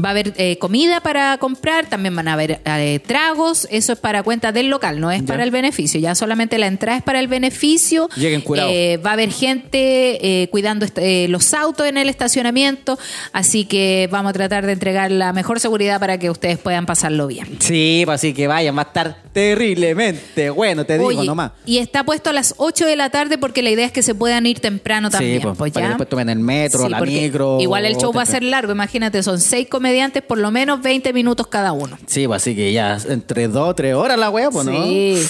Va a haber eh, comida para comprar, también van a haber eh, tragos. Eso es para cuenta del local, no es Ya. para el beneficio. Ya solamente la entrada es para el beneficio. Lleguen curados. Eh, va a haber gente eh, cuidando los autos en el estacionamiento. Así que vamos a tratar de entregar la mejor seguridad para que ustedes puedan pasarlo bien. Sí, pues así que vayan, va a estar terriblemente bueno, te digo Oye, nomás. y está puesto a las 8 de la tarde porque la idea es que se puedan ir temprano también. sí, pues, pues ya. Tomen el metro, Sí, la micro. Igual el show va a ser largo, imagínate, son seis comediantes, por lo menos 20 minutos cada uno. Sí, pues así que ya entre dos, tres horas la wea, pues, ¿no? Sí.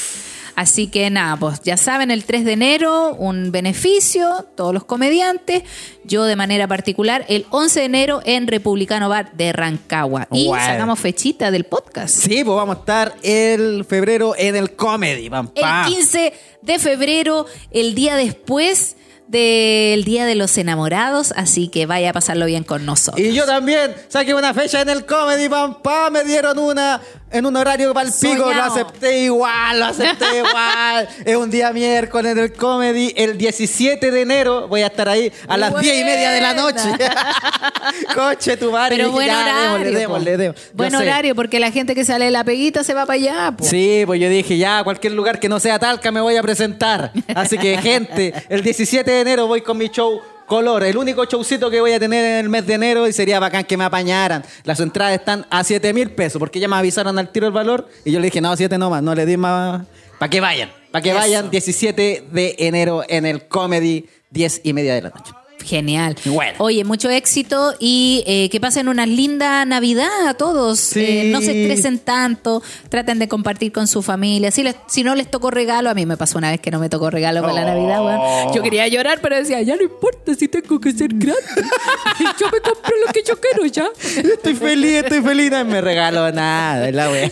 Así que nada, pues ya saben, el 3 de enero, un beneficio, todos los comediantes. Yo de manera particular, el 11 de enero en Republicano Bar de Rancagua. Y sacamos fechita del podcast. Sí, pues vamos a estar el febrero en el comedy, pam, pam. El 15 de febrero, el día después del Día de los Enamorados, así que vaya a pasarlo bien con nosotros. Y yo también saqué una fecha en el comedy, pam, pam, me dieron una en un horario para el pico, lo acepté igual, lo acepté [laughs] igual. es un día miércoles en el comedy, el 17 de enero voy a estar ahí a las Buena. 10 y media de la noche. [laughs] Coche tu madre. Pero buen horario. démosle, démosle, démosle. Yo Buen sé. horario, porque la gente que sale de la peguita se va para allá. po. Sí, pues yo dije, ya, cualquier lugar que no sea Talca me voy a presentar. Así que, gente, el 17 de enero voy con mi show Color, el único showcito que voy a tener en el mes de enero y sería bacán que me apañaran. Las entradas están a 7 mil pesos porque ya me avisaron al tiro el valor y yo le dije, no, 7 no más, no le di más. Para que vayan, para que Eso. vayan 17 de enero en el Comedy 10 y media de la noche. Genial. Bueno. Oye, mucho éxito y eh, que pasen una linda Navidad a todos. Sí. Eh, no se estresen tanto, traten de compartir con su familia. Si, les- si no les tocó regalo, a mí me pasó una vez que no me tocó regalo para la Navidad, weón. Yo quería llorar, pero decía, ya no importa si tengo que ser grande. [laughs] yo me compro lo que yo quiero ya. [laughs] Estoy feliz, estoy feliz. No me regalo nada, la wea.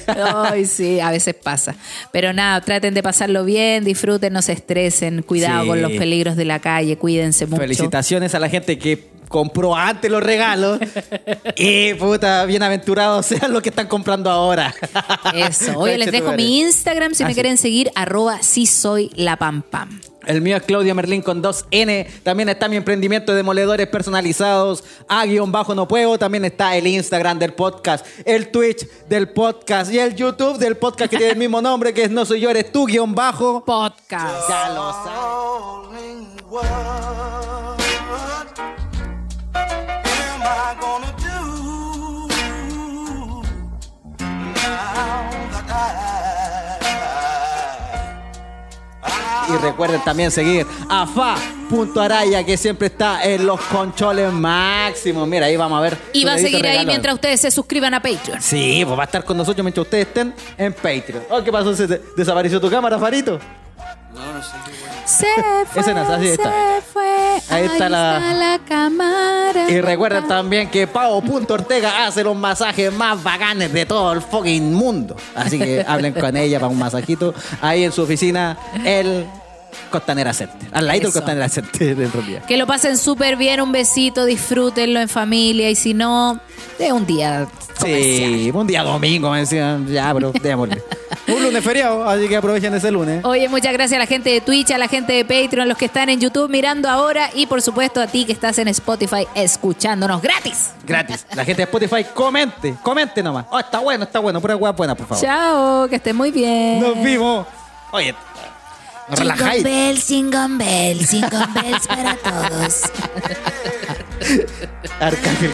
Ay, sí, a veces pasa. Pero nada, traten de pasarlo bien, disfruten, no se estresen, cuidado Sí. con los peligros de la calle, cuídense mucho. Felicitaciones a la gente que compró antes los regalos. y puta, bienaventurados sean los que están comprando ahora. Eso. [laughs] Oye, les dejo mi Instagram si Ah, me sí. quieren seguir, arroba si soy la pam pam. El mío es Claudio Merlín con 2N. También está mi emprendimiento de demoledores personalizados. A guion bajo no puedo. También está el Instagram del podcast, el Twitch del podcast y el YouTube del podcast que tiene el mismo nombre, que es No Soy Yo, Eres Tú guion bajo. Podcast. Ya lo sabes. Y recuerden también seguir a fa.araya que siempre está en los controles máximos. Mira, ahí vamos a ver. Y va a seguir ahí mientras ustedes se suscriban a Patreon. Sí, pues va a estar con nosotros mientras ustedes estén en Patreon. Oh, ¿Qué pasó? ¿Se- se- ¿Desapareció tu cámara, Farito? Se fue, así está. se fue. Ahí está la- la cámara. Y recuerden también que Pau.ortega hace los masajes más bacanes de todo el fucking mundo. Así que hablen con ella para un masajito ahí en su oficina, el Costanera Center. Al lado del. Costanera Center, en realidad. Que lo pasen súper bien, un besito, disfrútenlo en familia y si no, de un día comercial. Sí, un día domingo me decían, ya, pero [laughs] démosle. un lunes feriado, así que aprovechen ese lunes. Oye, muchas gracias a la gente de Twitch, a la gente de Patreon, los que están en YouTube mirando ahora y por supuesto a ti que estás en Spotify escuchándonos gratis. Gratis. La gente de Spotify, comente, comente nomás. Oh, está bueno, está bueno, pura hueá buena, por favor. Chao, que estén muy bien. Nos vimos. Oye, relajáis. bells, jingle bells, jingle bells para [laughs] todos. Arcángel.